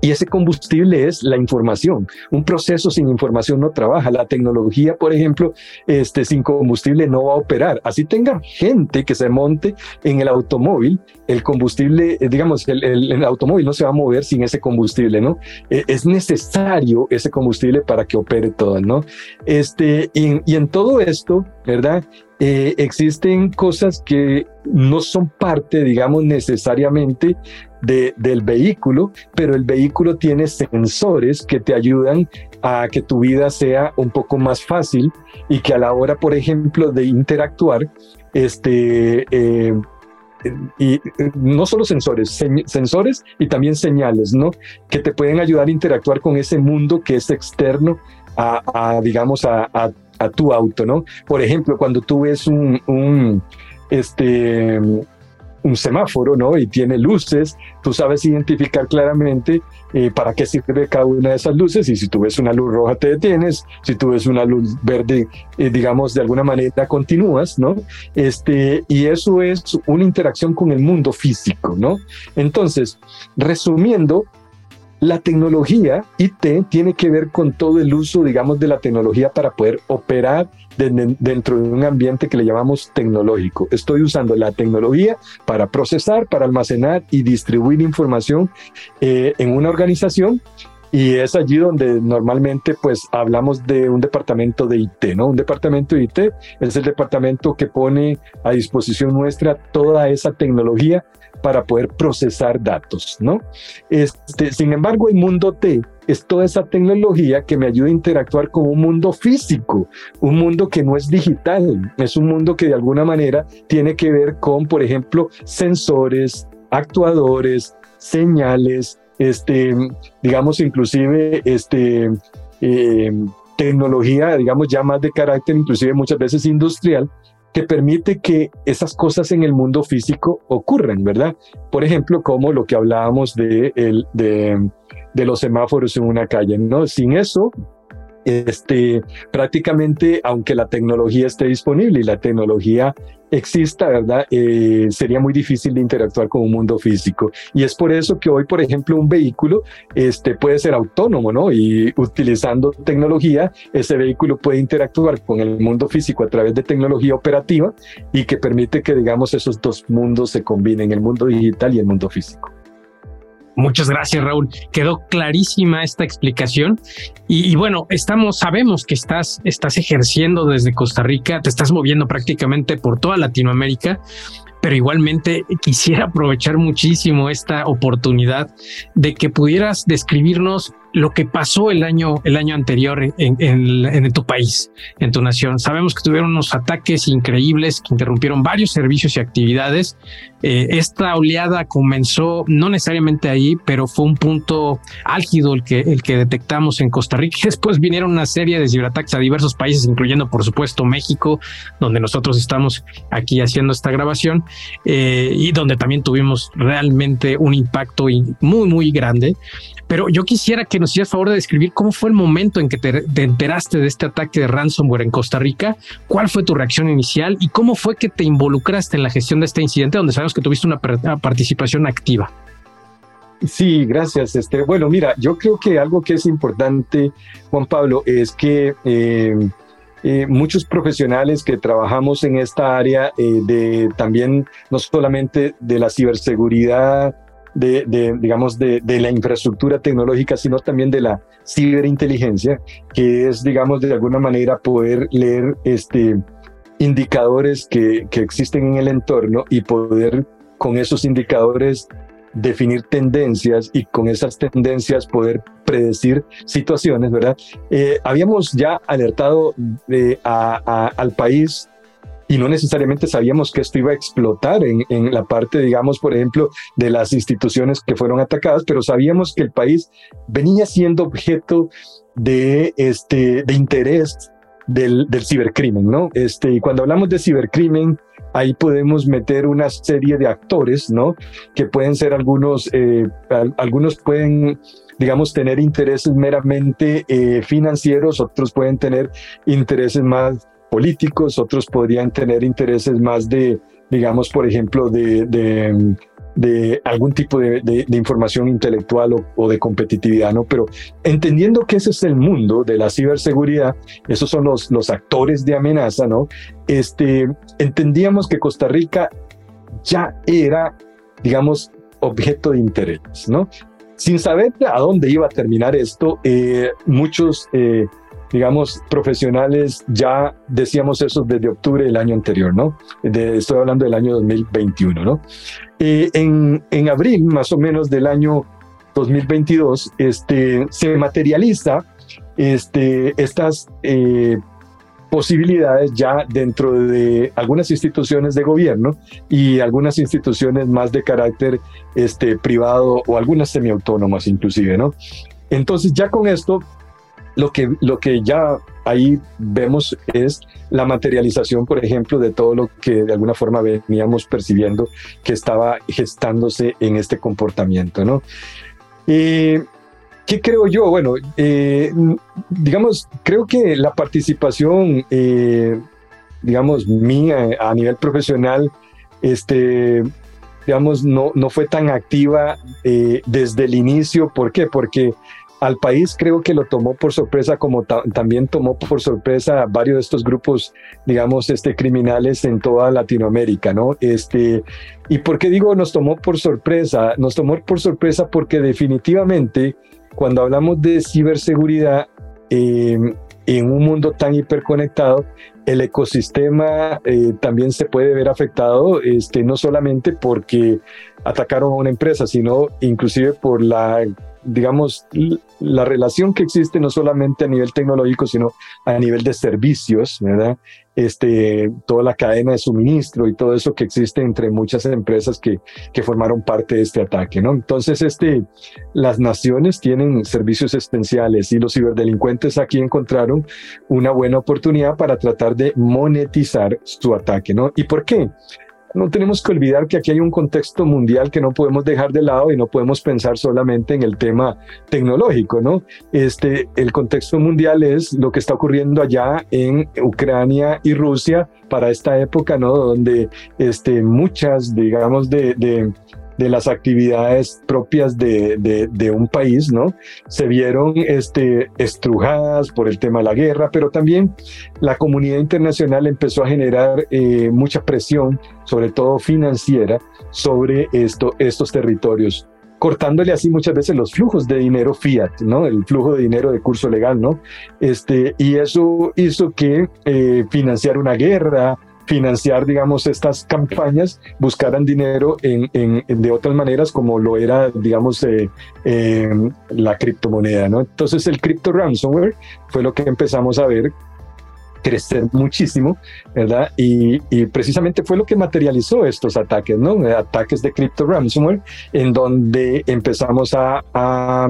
Y ese combustible es la información. Un proceso sin información no trabaja. La tecnología, por ejemplo, este, sin combustible no va a operar. Así tenga gente que se monte en el automóvil, el combustible, eh, digamos, el, el, automóvil no se va a mover sin ese combustible, ¿no? Eh, es necesario ese combustible para que opere todo, ¿no? Este, y, y en todo esto, ¿verdad? Eh, existen cosas que no son parte, digamos, necesariamente de, del vehículo, pero el vehículo tiene sensores que te ayudan a que tu vida sea un poco más fácil y que a la hora, por ejemplo, de interactuar, este, eh, y no solo sensores, sensores y también señales, ¿no? Que te pueden ayudar a interactuar con ese mundo que es externo a, digamos, a, a a tu auto, ¿no? Por ejemplo, cuando tú ves un, este, un semáforo, ¿no? Y tiene luces, tú sabes identificar claramente eh, para qué sirve cada una de esas luces y si tú ves una luz roja te detienes, si tú ves una luz verde, eh, digamos, de alguna manera continúas, ¿no? Este, y eso es una interacción con el mundo físico, ¿no? Entonces, resumiendo, la tecnología IT tiene que ver con todo el uso, digamos, de la tecnología para poder operar dentro de un ambiente que le llamamos tecnológico. Estoy usando la tecnología para procesar, para almacenar y distribuir información eh, en una organización y es allí donde normalmente pues hablamos de un departamento de IT, ¿no? Un departamento de IT es el departamento que pone a disposición nuestra toda esa tecnología para poder procesar datos, ¿no? Este, sin embargo, el mundo T es toda esa tecnología que me ayuda a interactuar con un mundo físico, un mundo que no es digital, es un mundo que de alguna manera tiene que ver con, por ejemplo, sensores, actuadores, señales, este, digamos, inclusive, este, eh, tecnología, digamos, ya más de carácter, inclusive muchas veces industrial, que permite que esas cosas en el mundo físico ocurran, ¿verdad? Por ejemplo, como lo que hablábamos de, el, de, de los semáforos en una calle, ¿no? Sin eso, este, prácticamente, aunque la tecnología esté disponible y la tecnología exista, ¿verdad? Eh, sería muy difícil interactuar con un mundo físico. Y es por eso que hoy, por ejemplo, un vehículo este, puede ser autónomo, ¿no? Y utilizando tecnología, ese vehículo puede interactuar con el mundo físico a través de tecnología operativa y que permite que, digamos, esos dos mundos se combinen, el mundo digital y el mundo físico. Muchas gracias, Raúl. Quedó clarísima esta explicación. Y, bueno, estamos, sabemos que estás, estás ejerciendo desde Costa Rica, te estás moviendo prácticamente por toda Latinoamérica pero igualmente quisiera aprovechar muchísimo esta oportunidad de que pudieras describirnos lo que pasó el año, el año anterior en, en, tu país, en tu nación. Sabemos que tuvieron unos ataques increíbles que interrumpieron varios servicios y actividades. Eh, esta oleada comenzó no necesariamente ahí, pero fue un punto álgido el que, el que detectamos en Costa Rica. Después vinieron una serie de ciberataques a diversos países, incluyendo por supuesto México, donde nosotros estamos aquí haciendo esta grabación eh, y donde también tuvimos realmente un impacto muy, muy grande. Pero yo quisiera que nos hicieras favor de describir cómo fue el momento en que te, enteraste de este ataque de ransomware en Costa Rica, cuál fue tu reacción inicial y cómo fue que te involucraste en la gestión de este incidente donde sabemos que tuviste una, participación activa. Sí, gracias. Este, bueno, mira, yo creo que algo que es importante, Juan Pablo, es que eh, eh, muchos profesionales que trabajamos en esta área eh, de también no solamente de la ciberseguridad de, digamos, de, la infraestructura tecnológica, sino también de la ciberinteligencia, que es, digamos, de alguna manera poder leer este, indicadores que, que existen en el entorno y poder con esos indicadores definir tendencias y con esas tendencias poder predecir situaciones, ¿verdad? Eh, habíamos ya alertado de, a, al país y no necesariamente sabíamos que esto iba a explotar en, en, la parte, digamos, por ejemplo, de las instituciones que fueron atacadas, pero sabíamos que el país venía siendo objeto de, este, de interés del, del cibercrimen, ¿no? Este, y cuando hablamos de cibercrimen, ahí podemos meter una serie de actores, ¿no? Que pueden ser algunos, eh, algunos pueden digamos, tener intereses meramente eh, financieros, otros pueden tener intereses más políticos, otros podrían tener intereses más de, digamos, por ejemplo, de, de, algún tipo de, de información intelectual o, de competitividad, ¿no? Pero entendiendo que ese es el mundo de la ciberseguridad, esos son los, los actores de amenaza, ¿no? Este, entendíamos que Costa Rica ya era, digamos, objeto de interés, ¿no? Sin saber a dónde iba a terminar esto, eh, muchos eh, digamos, profesionales, ya decíamos eso desde octubre del año anterior, ¿no? estoy hablando del año 2021, ¿no? Eh, en, en abril, más o menos del año 2022, este, se materializa este, estas eh, posibilidades ya dentro de algunas instituciones de gobierno y algunas instituciones más de carácter este, privado o algunas semiautónomas inclusive, ¿no? Entonces ya con esto lo que, lo que ya ahí vemos es la materialización, por ejemplo, de todo lo que de alguna forma veníamos percibiendo que estaba gestándose en este comportamiento, ¿no? Eh, ¿Qué creo yo? Bueno, eh, digamos, creo que la participación, eh, digamos, mía a nivel profesional, este, digamos, no, no fue tan activa desde el inicio. ¿Por qué? Porque al país creo que lo tomó por sorpresa, como también tomó por sorpresa varios de estos grupos, digamos, este, criminales en toda Latinoamérica, ¿no? Este, ¿Y por qué digo nos tomó por sorpresa? Nos tomó por sorpresa porque definitivamente cuando hablamos de ciberseguridad, em, en un mundo tan hiperconectado, el ecosistema eh, también se puede ver afectado, este, no solamente porque atacaron a una empresa, sino inclusive por la digamos, la relación que existe no solamente a nivel tecnológico, sino a nivel de servicios, ¿verdad? Este, toda la cadena de suministro y todo eso que existe entre muchas empresas que, que formaron parte de este ataque, ¿no? Entonces, este, las naciones tienen servicios esenciales y los ciberdelincuentes aquí encontraron una buena oportunidad para tratar de monetizar su ataque, ¿no? ¿Y por qué? No tenemos que olvidar que aquí hay un contexto mundial que no podemos dejar de lado y no podemos pensar solamente en el tema tecnológico, ¿no? Este, el contexto mundial es lo que está ocurriendo allá en Ucrania y Rusia para esta época, ¿no? Donde este, muchas, digamos, de, de de las actividades propias de, de, un país, ¿no? Se vieron este, estrujadas por el tema de la guerra, pero también la comunidad internacional empezó a generar eh, mucha presión, sobre todo financiera, sobre esto, estos territorios cortándole así muchas veces los flujos de dinero fiat, ¿no? El flujo de dinero de curso legal, ¿no? Este, y eso hizo que eh, financiar una guerra, financiar, digamos, estas campañas, buscaran dinero en, en, de otras maneras como lo era, digamos, eh, eh, la criptomoneda, ¿no? Entonces el crypto ransomware fue lo que empezamos a ver crecer muchísimo, ¿verdad? Y, y, precisamente fue lo que materializó estos ataques, ¿no? Ataques de crypto ransomware, en donde empezamos a, a,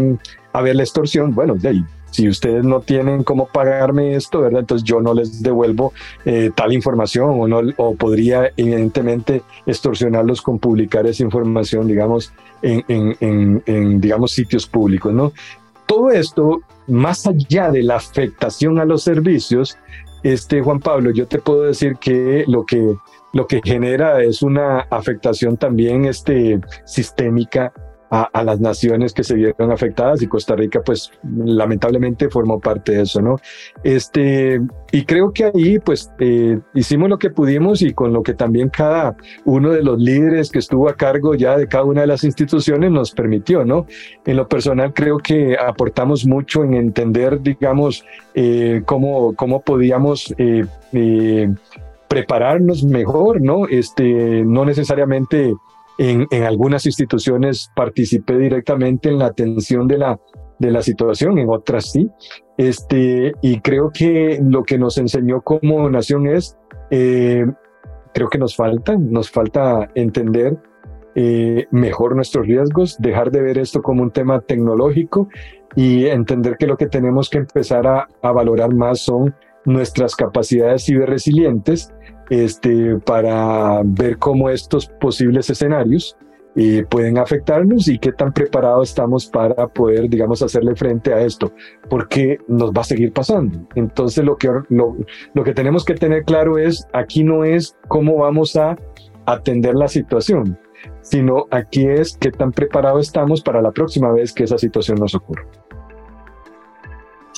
a ver la extorsión, bueno, de ahí si ustedes no tienen cómo pagarme esto. Entonces yo no les devuelvo eh, tal información o podría evidentemente extorsionarlos con publicar esa información, digamos, en, en, en, digamos, sitios públicos, ¿no? Todo esto, más allá de la afectación a los servicios, este Juan Pablo, yo te puedo decir que lo que lo que genera es una afectación también este, sistémica a, las naciones que se vieron afectadas y Costa Rica pues lamentablemente formó parte de eso, ¿no? Este, y creo que ahí pues eh, hicimos lo que pudimos y con lo que también cada uno de los líderes que estuvo a cargo ya de cada una de las instituciones nos permitió, ¿no? En lo personal creo que aportamos mucho en entender, digamos, eh, cómo, cómo podíamos... Eh, prepararnos mejor, ¿no? Este, no necesariamente en, algunas instituciones participé directamente en la atención de la, de la situación, en otras sí. Este, y creo que lo que nos enseñó como nación es, eh, creo que nos falta, nos falta entender eh, mejor nuestros riesgos, dejar de ver esto como un tema tecnológico y entender que lo que tenemos que empezar a, a valorar más son nuestras capacidades ciberresilientes este, para ver cómo estos posibles escenarios eh, pueden afectarnos y qué tan preparados estamos para poder, digamos, hacerle frente a esto, porque nos va a seguir pasando. Entonces, lo que, lo, lo que tenemos que tener claro es, aquí no es cómo vamos a atender la situación, sino aquí es qué tan preparados estamos para la próxima vez que esa situación nos ocurra.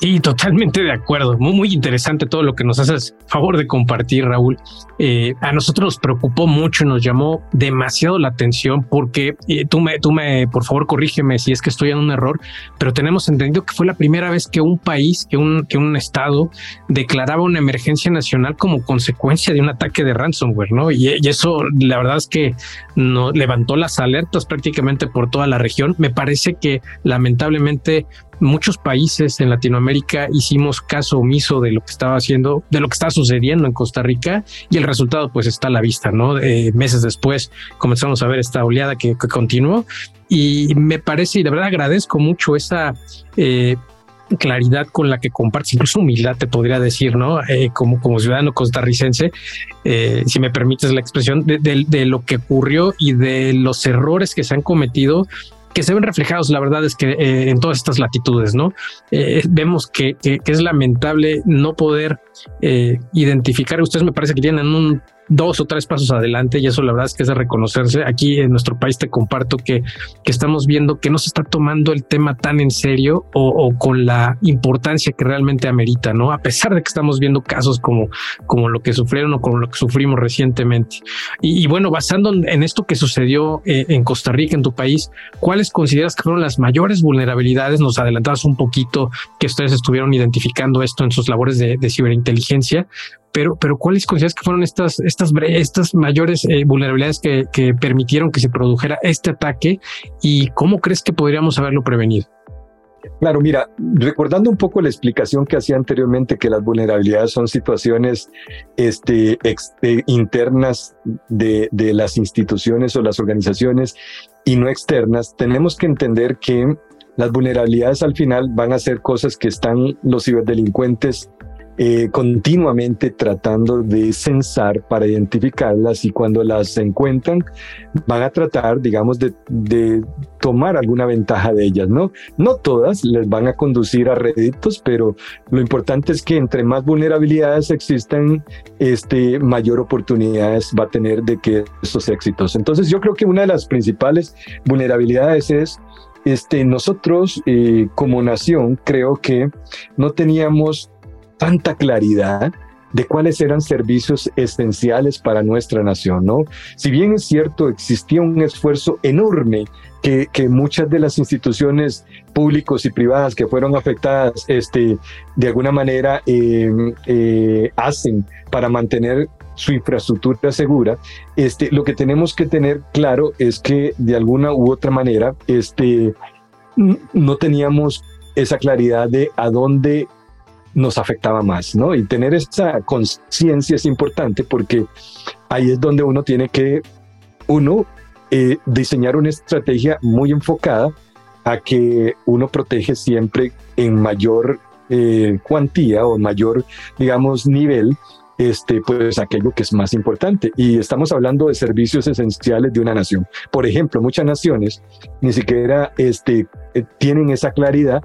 Y totalmente de acuerdo. Muy, muy interesante todo lo que nos haces favor de compartir, Raúl. Eh, a nosotros nos preocupó mucho, nos llamó demasiado la atención porque eh, tú me, tú me, por favor, corrígeme si es que estoy en un error, pero tenemos entendido que fue la primera vez que un país, que un, que un estado declaraba una emergencia nacional como consecuencia de un ataque de ransomware, ¿no? Y, y eso, la verdad es que nos levantó las alertas prácticamente por toda la región. Me parece que lamentablemente muchos países en Latinoamérica hicimos caso omiso de lo que estaba haciendo, de lo que estaba sucediendo en Costa Rica y el resultado pues está a la vista, ¿no? Eh, meses después comenzamos a ver esta oleada que, continuó y me parece y de verdad agradezco mucho esa eh, claridad con la que compartes, incluso humildad te podría decir, ¿no? Eh, como, como ciudadano costarricense, si me permites la expresión, de, lo que ocurrió y de los errores que se han cometido que se ven reflejados, la verdad es que eh, en todas estas latitudes, ¿no? Eh, vemos que, que, es lamentable no poder eh, identificar, ustedes me parece que tienen un dos o tres pasos adelante y eso la verdad es que es de reconocerse. Aquí en nuestro país te comparto que, que estamos viendo que no se está tomando el tema tan en serio o, con la importancia que realmente amerita, ¿no? A pesar de que estamos viendo casos como, como lo que sufrieron o como lo que sufrimos recientemente. Y, bueno, basando en esto que sucedió eh, en Costa Rica, en tu país, ¿cuáles consideras que fueron las mayores vulnerabilidades? Nos adelantabas un poquito que ustedes estuvieron identificando esto en sus labores de, de ciberinteligencia, pero, pero ¿cuáles consideras que fueron estas, estas, estas mayores eh, vulnerabilidades que, que permitieron que se produjera este ataque y cómo crees que podríamos haberlo prevenido? Claro, mira, recordando un poco la explicación que hacía anteriormente, que las vulnerabilidades son situaciones este, eh, internas de, de, las instituciones o las organizaciones y no externas, tenemos que entender que las vulnerabilidades al final van a ser cosas que están los ciberdelincuentes eh, continuamente tratando de censar para identificarlas y cuando las encuentran van a tratar, digamos, de, tomar alguna ventaja de ellas, ¿no? No todas les van a conducir a réditos, pero lo importante es que entre más vulnerabilidades existan, este, mayor oportunidades va a tener de que estos éxitos. Entonces yo creo que una de las principales vulnerabilidades es este, nosotros eh, como nación creo que no teníamos tanta claridad de cuáles eran servicios esenciales para nuestra nación, ¿no? Si bien es cierto, existía un esfuerzo enorme que, muchas de las instituciones públicas y privadas que fueron afectadas, este, de alguna manera eh, eh, hacen para mantener su infraestructura segura, este, lo que tenemos que tener claro es que de alguna u otra manera este, no teníamos esa claridad de a dónde nos afectaba más, ¿no? Y tener esa conciencia es importante porque ahí es donde uno tiene que, uno, eh, diseñar una estrategia muy enfocada a que uno protege siempre en mayor eh, cuantía o mayor, digamos, nivel este, pues aquello que es más importante. Y estamos hablando de servicios esenciales de una nación. Por ejemplo, muchas naciones ni siquiera este, eh, tienen esa claridad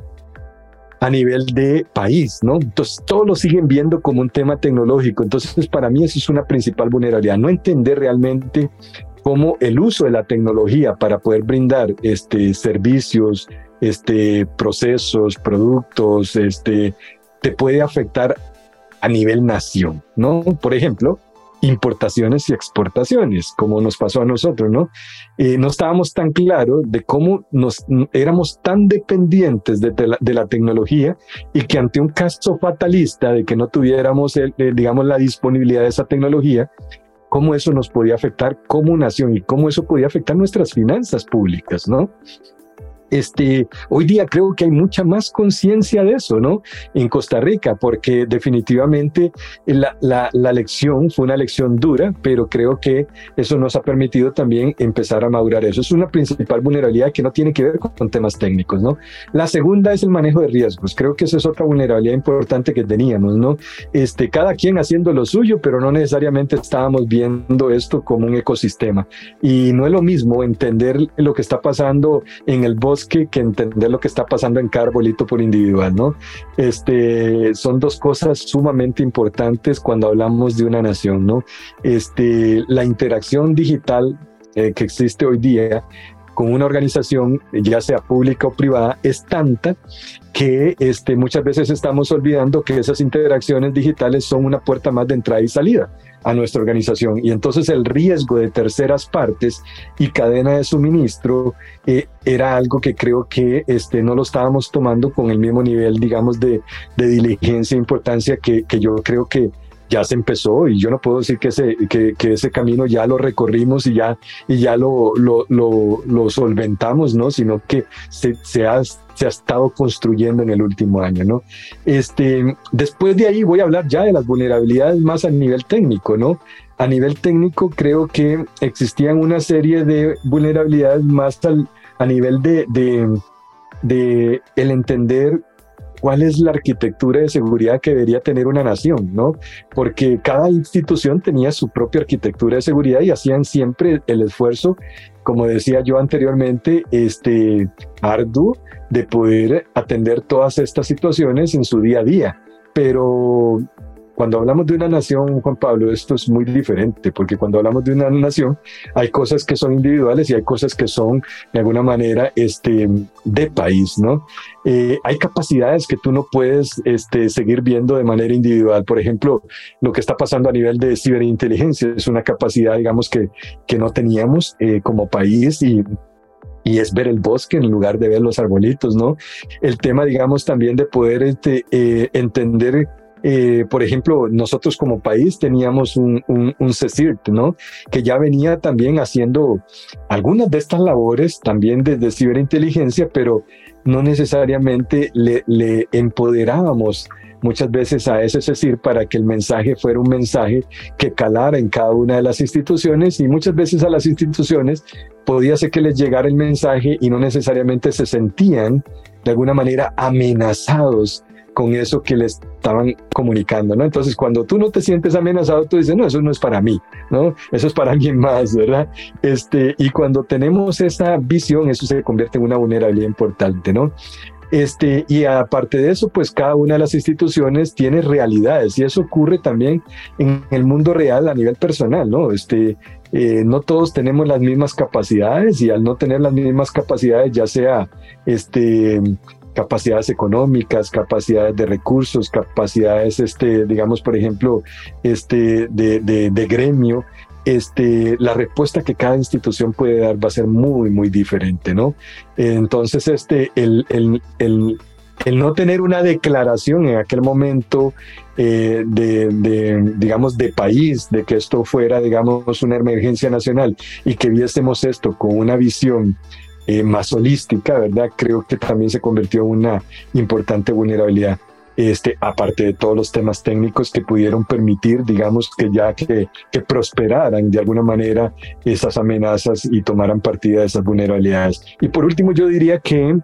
a nivel de país, ¿no? Entonces, todos lo siguen viendo como un tema tecnológico. Entonces, para mí eso es una principal vulnerabilidad, no entender realmente cómo el uso de la tecnología para poder brindar este, servicios, este, procesos, productos, este, te puede afectar a nivel nación, ¿no? Por ejemplo, importaciones y exportaciones, como nos pasó a nosotros, ¿no? Eh, no estábamos tan claros de cómo nos éramos tan dependientes de, la, tecnología y que ante un caso fatalista de que no tuviéramos, eh, digamos, la disponibilidad de esa tecnología, cómo eso nos podía afectar como nación y cómo eso podía afectar nuestras finanzas públicas, ¿no? Este, hoy día creo que hay mucha más conciencia de eso, ¿no? En Costa Rica, porque definitivamente la, la, la, lección fue una lección dura, pero creo que eso nos ha permitido también empezar a madurar eso. Es una principal vulnerabilidad que no tiene que ver con temas técnicos, ¿no? La segunda es el manejo de riesgos. Creo que esa es otra vulnerabilidad importante que teníamos, ¿no? Este, cada quien haciendo lo suyo, pero no necesariamente estábamos viendo esto como un ecosistema. Y no es lo mismo entender lo que está pasando en el bosque que, entender lo que está pasando en cada arbolito por individual, ¿no? Este, son dos cosas sumamente importantes cuando hablamos de una nación, ¿no? Este, la interacción digital eh, que existe hoy día con una organización, ya sea pública o privada, es tanta que este, muchas veces estamos olvidando que esas interacciones digitales son una puerta más de entrada y salida a nuestra organización. Y entonces el riesgo de terceras partes y cadena de suministro eh, era algo que creo que este, no lo estábamos tomando con el mismo nivel, digamos, de, diligencia e importancia que yo creo que, ya se empezó y yo no puedo decir que ese, que, ese camino ya lo recorrimos y ya, y ya lo, lo, lo, lo solventamos, ¿no? Sino que se, se, ha, se ha estado construyendo en el último año, ¿no? Este, después de ahí voy a hablar ya de las vulnerabilidades más a nivel técnico, ¿no? A nivel técnico creo que existían una serie de vulnerabilidades más al, a nivel de, de, de el entender cuál es la arquitectura de seguridad que debería tener una nación, ¿no? Porque cada institución tenía su propia arquitectura de seguridad y hacían siempre el esfuerzo, como decía yo anteriormente, este arduo de poder atender todas estas situaciones en su día a día. Pero cuando hablamos de una nación, Juan Pablo, esto es muy diferente, porque cuando hablamos de una nación, hay cosas que son individuales y hay cosas que son, de alguna manera, este, de país, ¿no? Eh, hay capacidades que tú no puedes este, seguir viendo de manera individual. Por ejemplo, lo que está pasando a nivel de ciberinteligencia es una capacidad, digamos, que, que no teníamos eh, como país y y es ver el bosque en lugar de ver los arbolitos, ¿no? El tema, digamos, también de poder este, eh, entender eh, por ejemplo, nosotros como país teníamos un, un, CECIRT, ¿no? Que ya venía también haciendo algunas de estas labores también desde ciberinteligencia, pero no necesariamente le, le empoderábamos muchas veces a ese CECIR para que el mensaje fuera un mensaje que calara en cada una de las instituciones y muchas veces a las instituciones podía ser que les llegara el mensaje y no necesariamente se sentían de alguna manera amenazados con eso que le estaban comunicando, ¿no? Entonces, cuando tú no te sientes amenazado, tú dices, no, eso no es para mí, ¿no? Eso es para alguien más, ¿verdad? Este, y cuando tenemos esa visión, eso se convierte en una vulnerabilidad importante, ¿no? Este, y aparte de eso, pues cada una de las instituciones tiene realidades y eso ocurre también en el mundo real a nivel personal, ¿no? Este, eh, no todos tenemos las mismas capacidades y al no tener las mismas capacidades, ya sea este, capacidades económicas, capacidades de recursos, capacidades, este, digamos, por ejemplo, este, de, de, gremio, este, la respuesta que cada institución puede dar va a ser muy, muy diferente, ¿no? Entonces, este, el, el, el, el no tener una declaración en aquel momento eh, de, de, digamos, de país, de que esto fuera, digamos, una emergencia nacional y que viésemos esto con una visión eh, más holística, ¿verdad? Creo que también se convirtió en una importante vulnerabilidad. Este, aparte de todos los temas técnicos que pudieron permitir, digamos, que ya que, que prosperaran de alguna manera esas amenazas y tomaran partida de esas vulnerabilidades. Y por último, yo diría que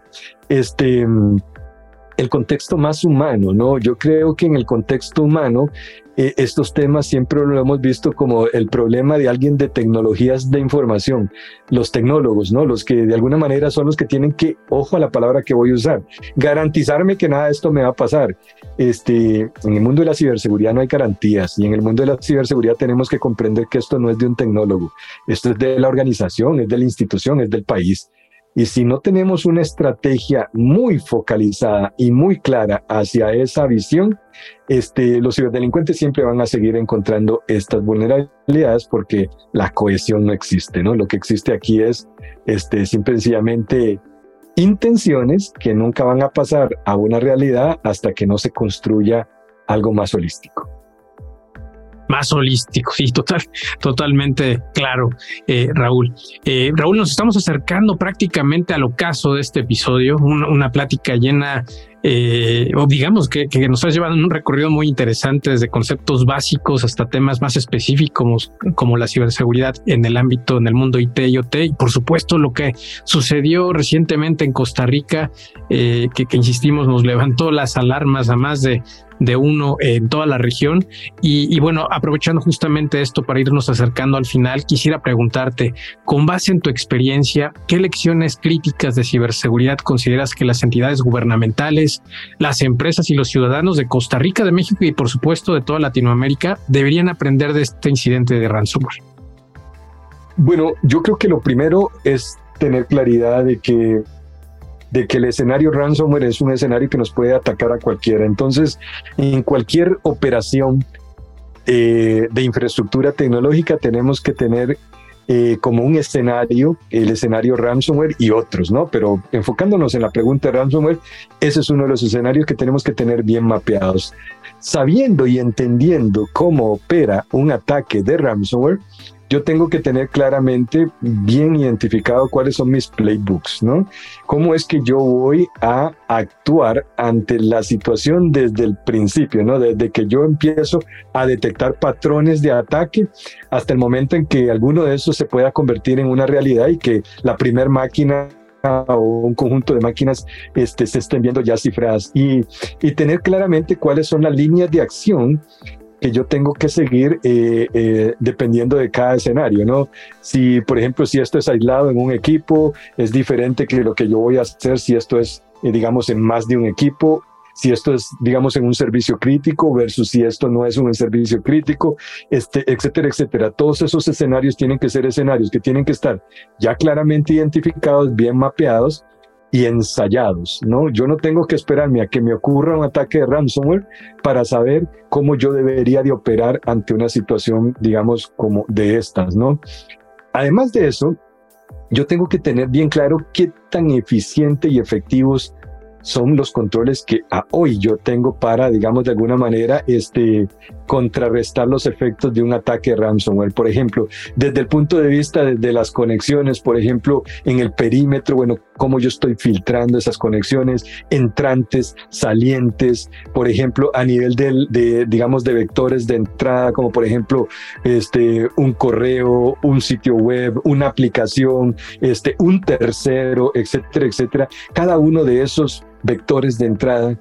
este, el contexto más humano, ¿no? Yo creo que en el contexto humano eh, estos temas siempre lo hemos visto como el problema de alguien de tecnologías de información, los tecnólogos, ¿no? Los que de alguna manera son los que tienen que, ojo a la palabra que voy a usar, garantizarme que nada de esto me va a pasar. Este, en el mundo de la ciberseguridad no hay garantías y en el mundo de la ciberseguridad tenemos que comprender que esto no es de un tecnólogo, esto es de la organización, es de la institución, es del país. Y si no tenemos una estrategia muy focalizada y muy clara hacia esa visión, este, los ciberdelincuentes siempre van a seguir encontrando estas vulnerabilidades porque la cohesión no existe, ¿no? Lo que existe aquí es, este, sencillamente intenciones que nunca van a pasar a una realidad hasta que no se construya algo más holístico más holístico. Sí, total, totalmente claro, eh, Raúl. Eh, Raúl, nos estamos acercando prácticamente al ocaso de este episodio, una plática llena eh, o digamos que, nos has llevado en un recorrido muy interesante desde conceptos básicos hasta temas más específicos como la ciberseguridad en el ámbito, en el mundo IT y OT y por supuesto lo que sucedió recientemente en Costa Rica, eh, que insistimos nos levantó las alarmas a más de de uno en toda la región. Y, bueno, aprovechando justamente esto para irnos acercando al final, quisiera preguntarte, con base en tu experiencia, ¿qué lecciones críticas de ciberseguridad consideras que las entidades gubernamentales, las empresas y los ciudadanos de Costa Rica, de México y por supuesto de toda Latinoamérica deberían aprender de este incidente de ransomware? Bueno, yo creo que lo primero es tener claridad de que de que el escenario ransomware es un escenario que nos puede atacar a cualquiera. Entonces, en cualquier operación eh, de infraestructura tecnológica tenemos que tener eh, como un escenario, el escenario ransomware y otros, ¿no? Pero enfocándonos en la pregunta de ransomware, ese es uno de los escenarios que tenemos que tener bien mapeados. Sabiendo y entendiendo cómo opera un ataque de ransomware, yo tengo que tener claramente bien identificado cuáles son mis playbooks, ¿no? ¿Cómo es que yo voy a actuar ante la situación desde el principio, ¿no? Desde que yo empiezo a detectar patrones de ataque hasta el momento en que alguno de esos se pueda convertir en una realidad y que la primer máquina o un conjunto de máquinas este, se estén viendo ya cifradas y, y tener claramente cuáles son las líneas de acción que yo tengo que seguir eh, eh, dependiendo de cada escenario, ¿no? Si, por ejemplo, si esto es aislado en un equipo, es diferente que lo que yo voy a hacer si esto es, eh, digamos, en más de un equipo, si esto es, digamos, en un servicio crítico versus si esto no es un servicio crítico, este, etcétera, etcétera. Todos esos escenarios tienen que ser escenarios que tienen que estar ya claramente identificados, bien mapeados y ensayados, ¿no? Yo no tengo que esperarme a que me ocurra un ataque de ransomware para saber cómo yo debería de operar ante una situación, digamos, como de estas, ¿no? Además de eso, yo tengo que tener bien claro qué tan eficiente y efectivos son los controles que hoy yo tengo para, digamos, de alguna manera, este, contrarrestar los efectos de un ataque ransomware. Por ejemplo, desde el punto de vista de, las conexiones, por ejemplo, en el perímetro, bueno, cómo yo estoy filtrando esas conexiones, entrantes, salientes, por ejemplo, a nivel de, digamos, de vectores de entrada, como por ejemplo, este, un correo, un sitio web, una aplicación, este, un tercero, etcétera, etcétera. Cada uno de esos vectores de entrada,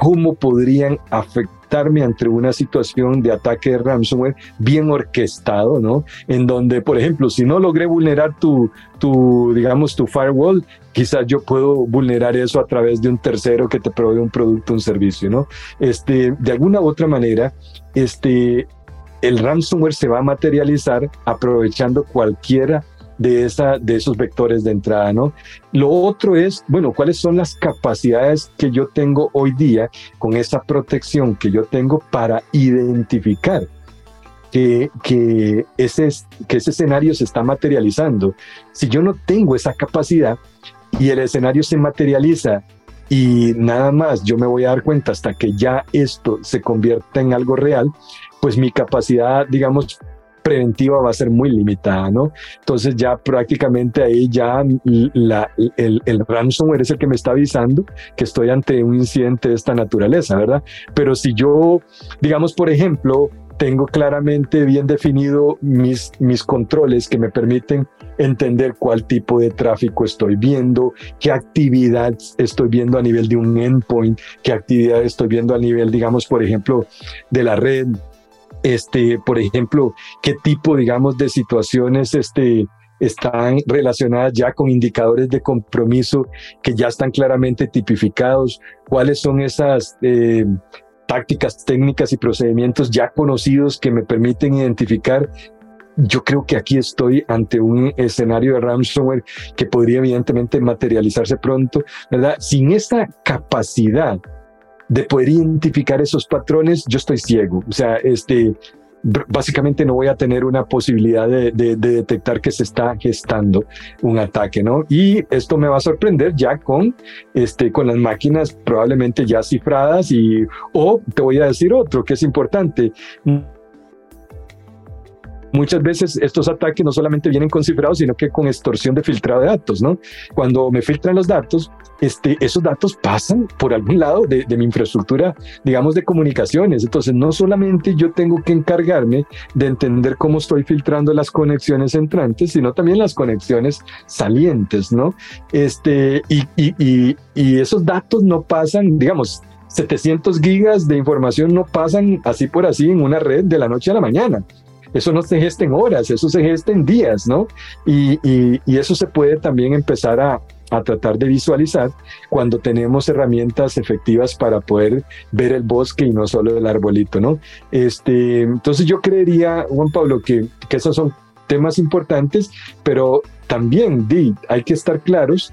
cómo podrían afectarme ante una situación de ataque de ransomware bien orquestado, ¿no? En donde, por ejemplo, si no logré vulnerar tu, tu digamos, tu firewall, quizás yo puedo vulnerar eso a través de un tercero que te provee un producto, un servicio, ¿no? Este, de alguna u otra manera, este, el ransomware se va a materializar aprovechando cualquiera de, esa, de esos vectores de entrada, ¿no? Lo otro es, bueno, ¿cuáles son las capacidades que yo tengo hoy día con esa protección que yo tengo para identificar que, que, ese, que ese escenario se está materializando? Si yo no tengo esa capacidad y el escenario se materializa y nada más yo me voy a dar cuenta hasta que ya esto se convierta en algo real, pues mi capacidad, digamos, preventiva va a ser muy limitada, ¿no? Entonces ya prácticamente ahí ya el, el ransomware es el que me está avisando que estoy ante un incidente de esta naturaleza, ¿verdad? Pero si yo, digamos, por ejemplo, tengo claramente bien definido mis, mis controles que me permiten entender cuál tipo de tráfico estoy viendo, qué actividad estoy viendo a nivel de un endpoint, qué actividad estoy viendo a nivel, digamos, por ejemplo, de la red, este, por ejemplo, qué tipo, digamos, de situaciones, este, están relacionadas ya con indicadores de compromiso que ya están claramente tipificados, cuáles son esas eh, tácticas, técnicas y procedimientos ya conocidos que me permiten identificar. Yo creo que aquí estoy ante un escenario de ransomware que podría evidentemente materializarse pronto, ¿verdad? Sin esta capacidad de poder identificar esos patrones, yo estoy ciego. O sea, este, básicamente no voy a tener una posibilidad de, detectar que se está gestando un ataque, ¿no? Y esto me va a sorprender ya con, este, con las máquinas probablemente ya cifradas y, o te voy a decir otro que es importante, Muchas veces estos ataques no solamente vienen con cifrados, sino que con extorsión de filtrado de datos, ¿no? Cuando me filtran los datos, este, esos datos pasan por algún lado de, de, mi infraestructura, digamos, de comunicaciones. Entonces, no solamente yo tengo que encargarme de entender cómo estoy filtrando las conexiones entrantes, sino también las conexiones salientes, ¿no? Este, y, y, y, y esos datos no pasan, digamos, 700 gigas de información no pasan así por así en una red de la noche a la mañana. Eso no se gesta en horas, eso se gesta en días, ¿no? Y, y, eso se puede también empezar a, a tratar de visualizar cuando tenemos herramientas efectivas para poder ver el bosque y no solo el arbolito, ¿no? Este, entonces yo creería, Juan Pablo, que, que esos son temas importantes, pero también di, hay que estar claros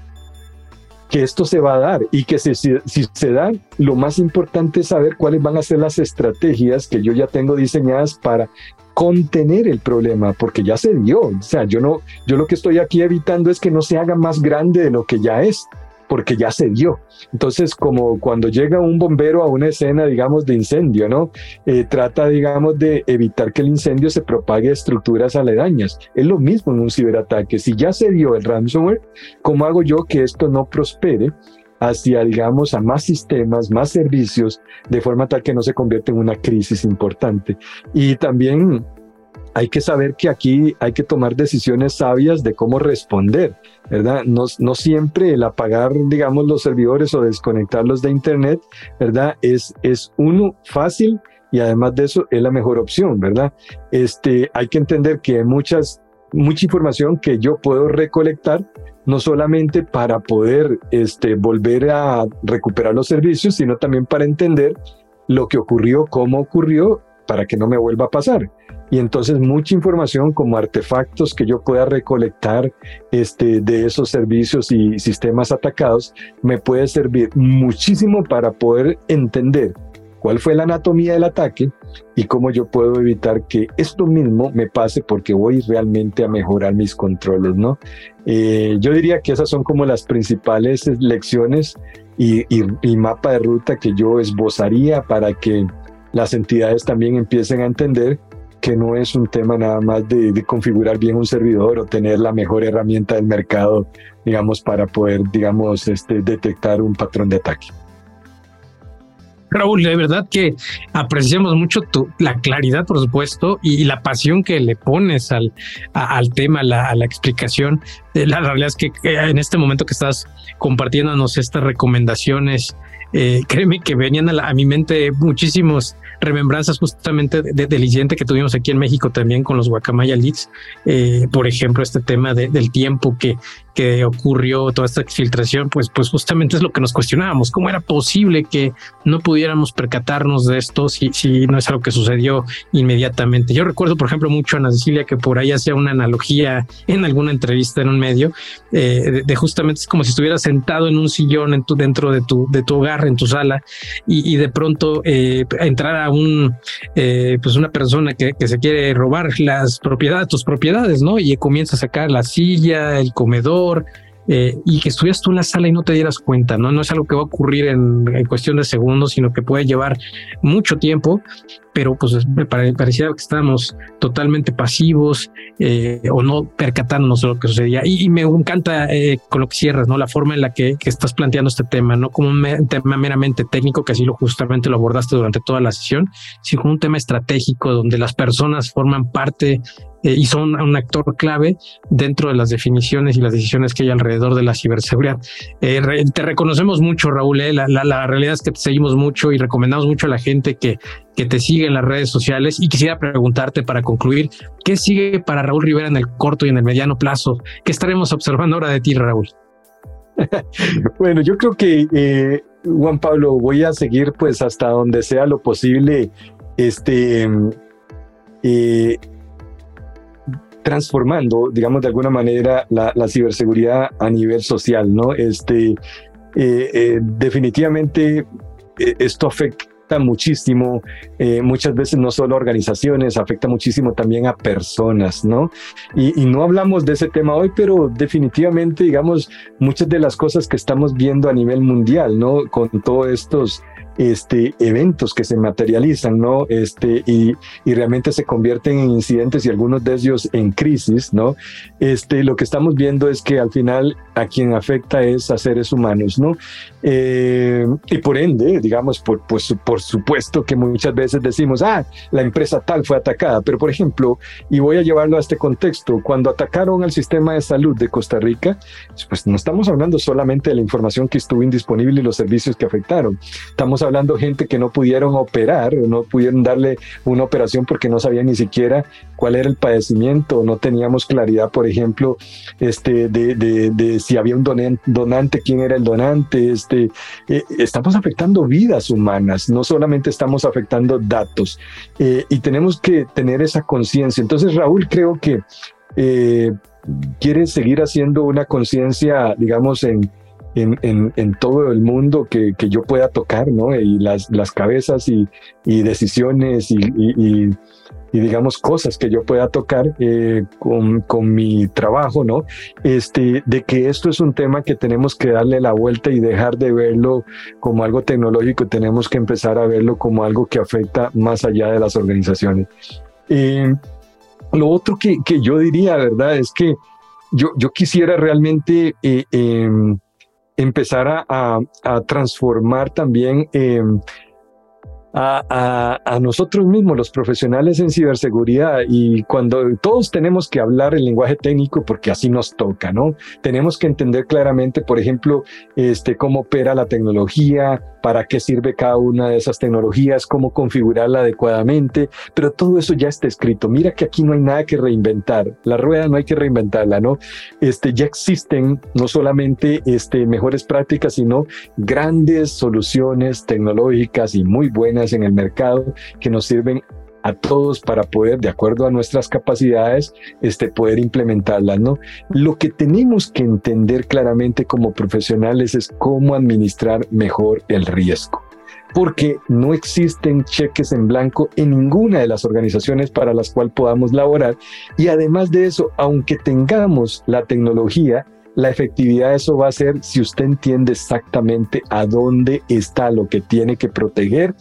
que esto se va a dar y que si, si, se da, lo más importante es saber cuáles van a ser las estrategias que yo ya tengo diseñadas para contener el problema, porque ya se dio. O sea, yo no, yo lo que estoy aquí evitando es que no se haga más grande de lo que ya es, porque ya se dio. Entonces, como cuando llega un bombero a una escena, digamos, de incendio, ¿no? Eh, trata, digamos, de evitar que el incendio se propague a estructuras aledañas. Es lo mismo en un ciberataque. Si ya se dio el ransomware, ¿cómo hago yo que esto no prospere? Hacia, digamos, a más sistemas, más servicios, de forma tal que no se convierta en una crisis importante. Y también hay que saber que aquí hay que tomar decisiones sabias de cómo responder, ¿verdad? No, no siempre el apagar, digamos, los servidores o desconectarlos de Internet, ¿verdad? Es, es uno fácil y además de eso es la mejor opción, ¿verdad? Este, hay que entender que hay muchas, mucha información que yo puedo recolectar no solamente para poder este, volver a recuperar los servicios, sino también para entender lo que ocurrió, cómo ocurrió, para que no me vuelva a pasar. Y entonces mucha información como artefactos que yo pueda recolectar este, de esos servicios y sistemas atacados me puede servir muchísimo para poder entender cuál fue la anatomía del ataque y cómo yo puedo evitar que esto mismo me pase porque voy realmente a mejorar mis controles, ¿no? Eh, yo diría que esas son como las principales lecciones y, y, mapa de ruta que yo esbozaría para que las entidades también empiecen a entender que no es un tema nada más de, de, configurar bien un servidor o tener la mejor herramienta del mercado, digamos, para poder, digamos, este, detectar un patrón de ataque. Raúl, de verdad que apreciamos mucho tu, la claridad, por supuesto, y, la pasión que le pones al, al tema, a la explicación, la realidad es que en este momento que estás compartiéndonos estas recomendaciones, eh, créeme que venían a, mi mente muchísimos remembranzas justamente del incidente que tuvimos aquí en México también con los Guacamaya Leaks. Eh, por ejemplo, este tema del tiempo que, que ocurrió, toda esta exfiltración, pues, pues justamente es lo que nos cuestionábamos. ¿Cómo era posible que no pudiéramos percatarnos de esto si, si no es algo que sucedió inmediatamente? Yo recuerdo, por ejemplo, mucho a Ana Cecilia que por ahí hacía una analogía en alguna entrevista en un medio eh, de, justamente es como si estuvieras sentado en un sillón en tu, dentro de tu, de tu hogar, en tu sala, y, de pronto eh, entrar a un, eh, pues una persona que, que se quiere robar las propiedades, tus propiedades, ¿no? Y comienza a sacar la silla, el comedor, eh, y que estuvieras tú en la sala y no te dieras cuenta, ¿no? No es algo que va a ocurrir en, en cuestión de segundos, sino que puede llevar mucho tiempo pero pues me parecía que estábamos totalmente pasivos eh, o no percatándonos de lo que sucedía. Y, me encanta eh, con lo que cierras, ¿no? La forma en la que, estás planteando este tema, no como un tema meramente técnico, que así lo justamente lo abordaste durante toda la sesión, sino como un tema estratégico donde las personas forman parte eh, y son un actor clave dentro de las definiciones y las decisiones que hay alrededor de la ciberseguridad. te reconocemos mucho, Raúl. La, la, realidad es que te seguimos mucho y recomendamos mucho a la gente que que te sigue en las redes sociales y quisiera preguntarte para concluir, ¿qué sigue para Raúl Rivera en el corto y en el mediano plazo? ¿Qué estaremos observando ahora de ti, Raúl? bueno, yo creo que, eh, Juan Pablo, voy a seguir pues hasta donde sea lo posible, este, eh, transformando, digamos, de alguna manera la, ciberseguridad a nivel social, ¿no? Este, eh, definitivamente esto afecta muchísimo, eh, muchas veces no solo a organizaciones, afecta muchísimo también a personas, ¿no? Y, y, no hablamos de ese tema hoy, pero definitivamente, digamos, muchas de las cosas que estamos viendo a nivel mundial, ¿no? Con todos estos este, eventos que se materializan, ¿no? Este, y, y, realmente se convierten en incidentes y algunos de ellos en crisis, ¿no? Este, lo que estamos viendo es que al final a quien afecta es a seres humanos, ¿no? Eh, y por ende, digamos, por, pues, por supuesto que muchas veces decimos, ah, la empresa tal fue atacada, pero por ejemplo, y voy a llevarlo a este contexto, cuando atacaron al sistema de salud de Costa Rica, pues no estamos hablando solamente de la información que estuvo indisponible y los servicios que afectaron, estamos hablando gente que no pudieron operar, no pudieron darle una operación porque no sabían ni siquiera cuál era el padecimiento, no teníamos claridad, por ejemplo, este, de, de, de si había un donante, quién era el donante, este, eh, estamos afectando vidas humanas, no solamente estamos afectando datos, eh, y tenemos que tener esa conciencia. Entonces, Raúl, creo que eh, quiere seguir haciendo una conciencia, digamos, en, en, en, todo el mundo que, que, yo pueda tocar, ¿no? Y las, las cabezas y, y decisiones y, y, y, digamos, cosas que yo pueda tocar eh, con, con, mi trabajo, ¿no? Este, de que esto es un tema que tenemos que darle la vuelta y dejar de verlo como algo tecnológico, tenemos que empezar a verlo como algo que afecta más allá de las organizaciones. Eh, lo otro que, que, yo diría, ¿verdad? Es que yo, yo quisiera realmente... Eh, em, empezar a, a, transformar también eh, a, nosotros mismos, los profesionales en ciberseguridad, y cuando todos tenemos que hablar el lenguaje técnico porque así nos toca, ¿no? Tenemos que entender claramente, por ejemplo, este, cómo opera la tecnología, para qué sirve cada una de esas tecnologías, cómo configurarla adecuadamente, pero todo eso ya está escrito. Mira que aquí no hay nada que reinventar, la rueda no hay que reinventarla, ¿no? Este, ya existen no solamente este, mejores prácticas, sino grandes soluciones tecnológicas y muy buenas en el mercado que nos sirven a todos para poder, de acuerdo a nuestras capacidades, este, poder implementarlas, ¿no? Lo que tenemos que entender claramente como profesionales es cómo administrar mejor el riesgo porque no existen cheques en blanco en ninguna de las organizaciones para las cuales podamos laborar. Y además de eso, aunque tengamos la tecnología, la efectividad de eso va a ser si usted entiende exactamente a dónde está lo que tiene que proteger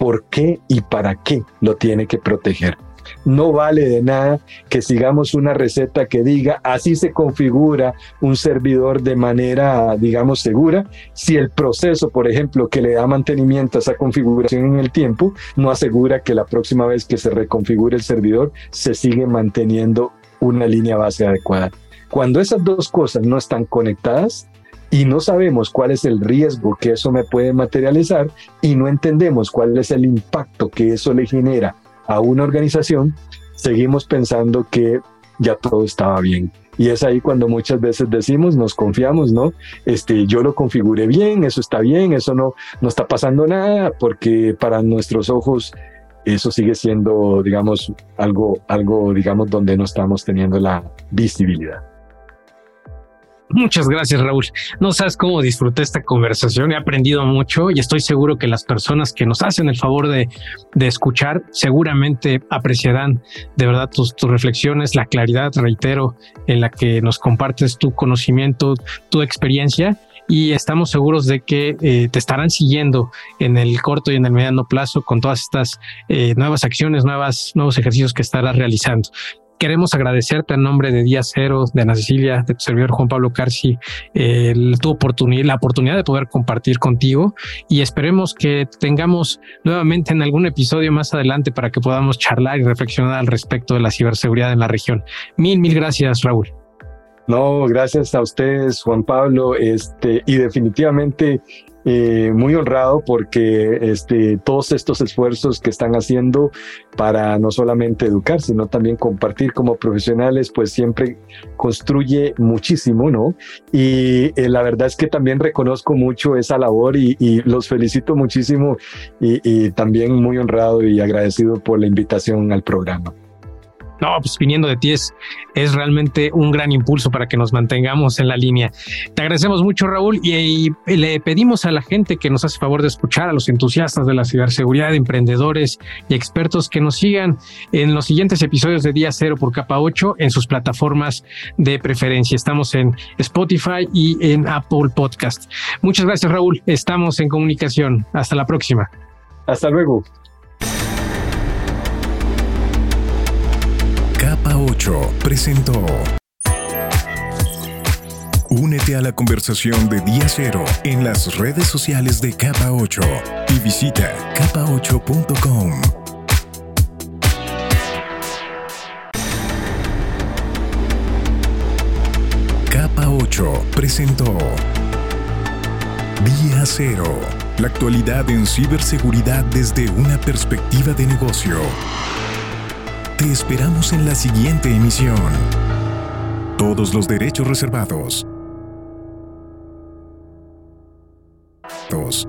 por qué y para qué lo tiene que proteger. No vale de nada que sigamos una receta que diga así se configura un servidor de manera, digamos, segura, si el proceso, por ejemplo, que le da mantenimiento a esa configuración en el tiempo, no asegura que la próxima vez que se reconfigure el servidor se sigue manteniendo una línea base adecuada. Cuando esas dos cosas no están conectadas, y no sabemos cuál es el riesgo que eso me puede materializar y no entendemos cuál es el impacto que eso le genera a una organización, seguimos pensando que ya todo estaba bien. Y es ahí cuando muchas veces decimos, nos confiamos, ¿no? Este, yo lo configuré bien, eso está bien, eso no, no está pasando nada, porque para nuestros ojos eso sigue siendo, digamos, algo, algo, digamos, donde no estamos teniendo la visibilidad. Muchas gracias, Raúl. No sabes cómo disfruté esta conversación. He aprendido mucho y estoy seguro que las personas que nos hacen el favor de, de escuchar seguramente apreciarán de verdad tus, tus, reflexiones, la claridad, reitero, en la que nos compartes tu conocimiento, tu experiencia. Y estamos seguros de que eh, te estarán siguiendo en el corto y en el mediano plazo con todas estas eh, nuevas acciones, nuevas, nuevos ejercicios que estarás realizando. Queremos agradecerte en nombre de Día Cero, de Ana Cecilia, de tu servidor Juan Pablo Carci, tu oportunidad, la oportunidad de poder compartir contigo y esperemos que tengamos nuevamente en algún episodio más adelante para que podamos charlar y reflexionar al respecto de la ciberseguridad en la región. Mil, mil gracias, Raúl. No, gracias a ustedes, Juan Pablo, este, y definitivamente eh, muy honrado porque este, todos estos esfuerzos que están haciendo para no solamente educar, sino también compartir como profesionales, pues siempre construye muchísimo, ¿no? Y eh, la verdad es que también reconozco mucho esa labor y, los felicito muchísimo y también muy honrado y agradecido por la invitación al programa. No, pues viniendo de ti es, es realmente un gran impulso para que nos mantengamos en la línea. Te agradecemos mucho, Raúl, y, le pedimos a la gente que nos hace favor de escuchar, a los entusiastas de la ciberseguridad, emprendedores y expertos que nos sigan en los siguientes episodios de Día Cero por Capa 8 en sus plataformas de preferencia. Estamos en Spotify y en Apple Podcast. Muchas gracias, Raúl. Estamos en comunicación. Hasta la próxima. Hasta luego. 8 presentó. Únete a la conversación de Día Cero en las redes sociales de Capa 8 y visita capa8.com. Capa 8 presentó Día Cero, la actualidad en ciberseguridad desde una perspectiva de negocio. Te esperamos en la siguiente emisión. Todos los derechos reservados. Dos.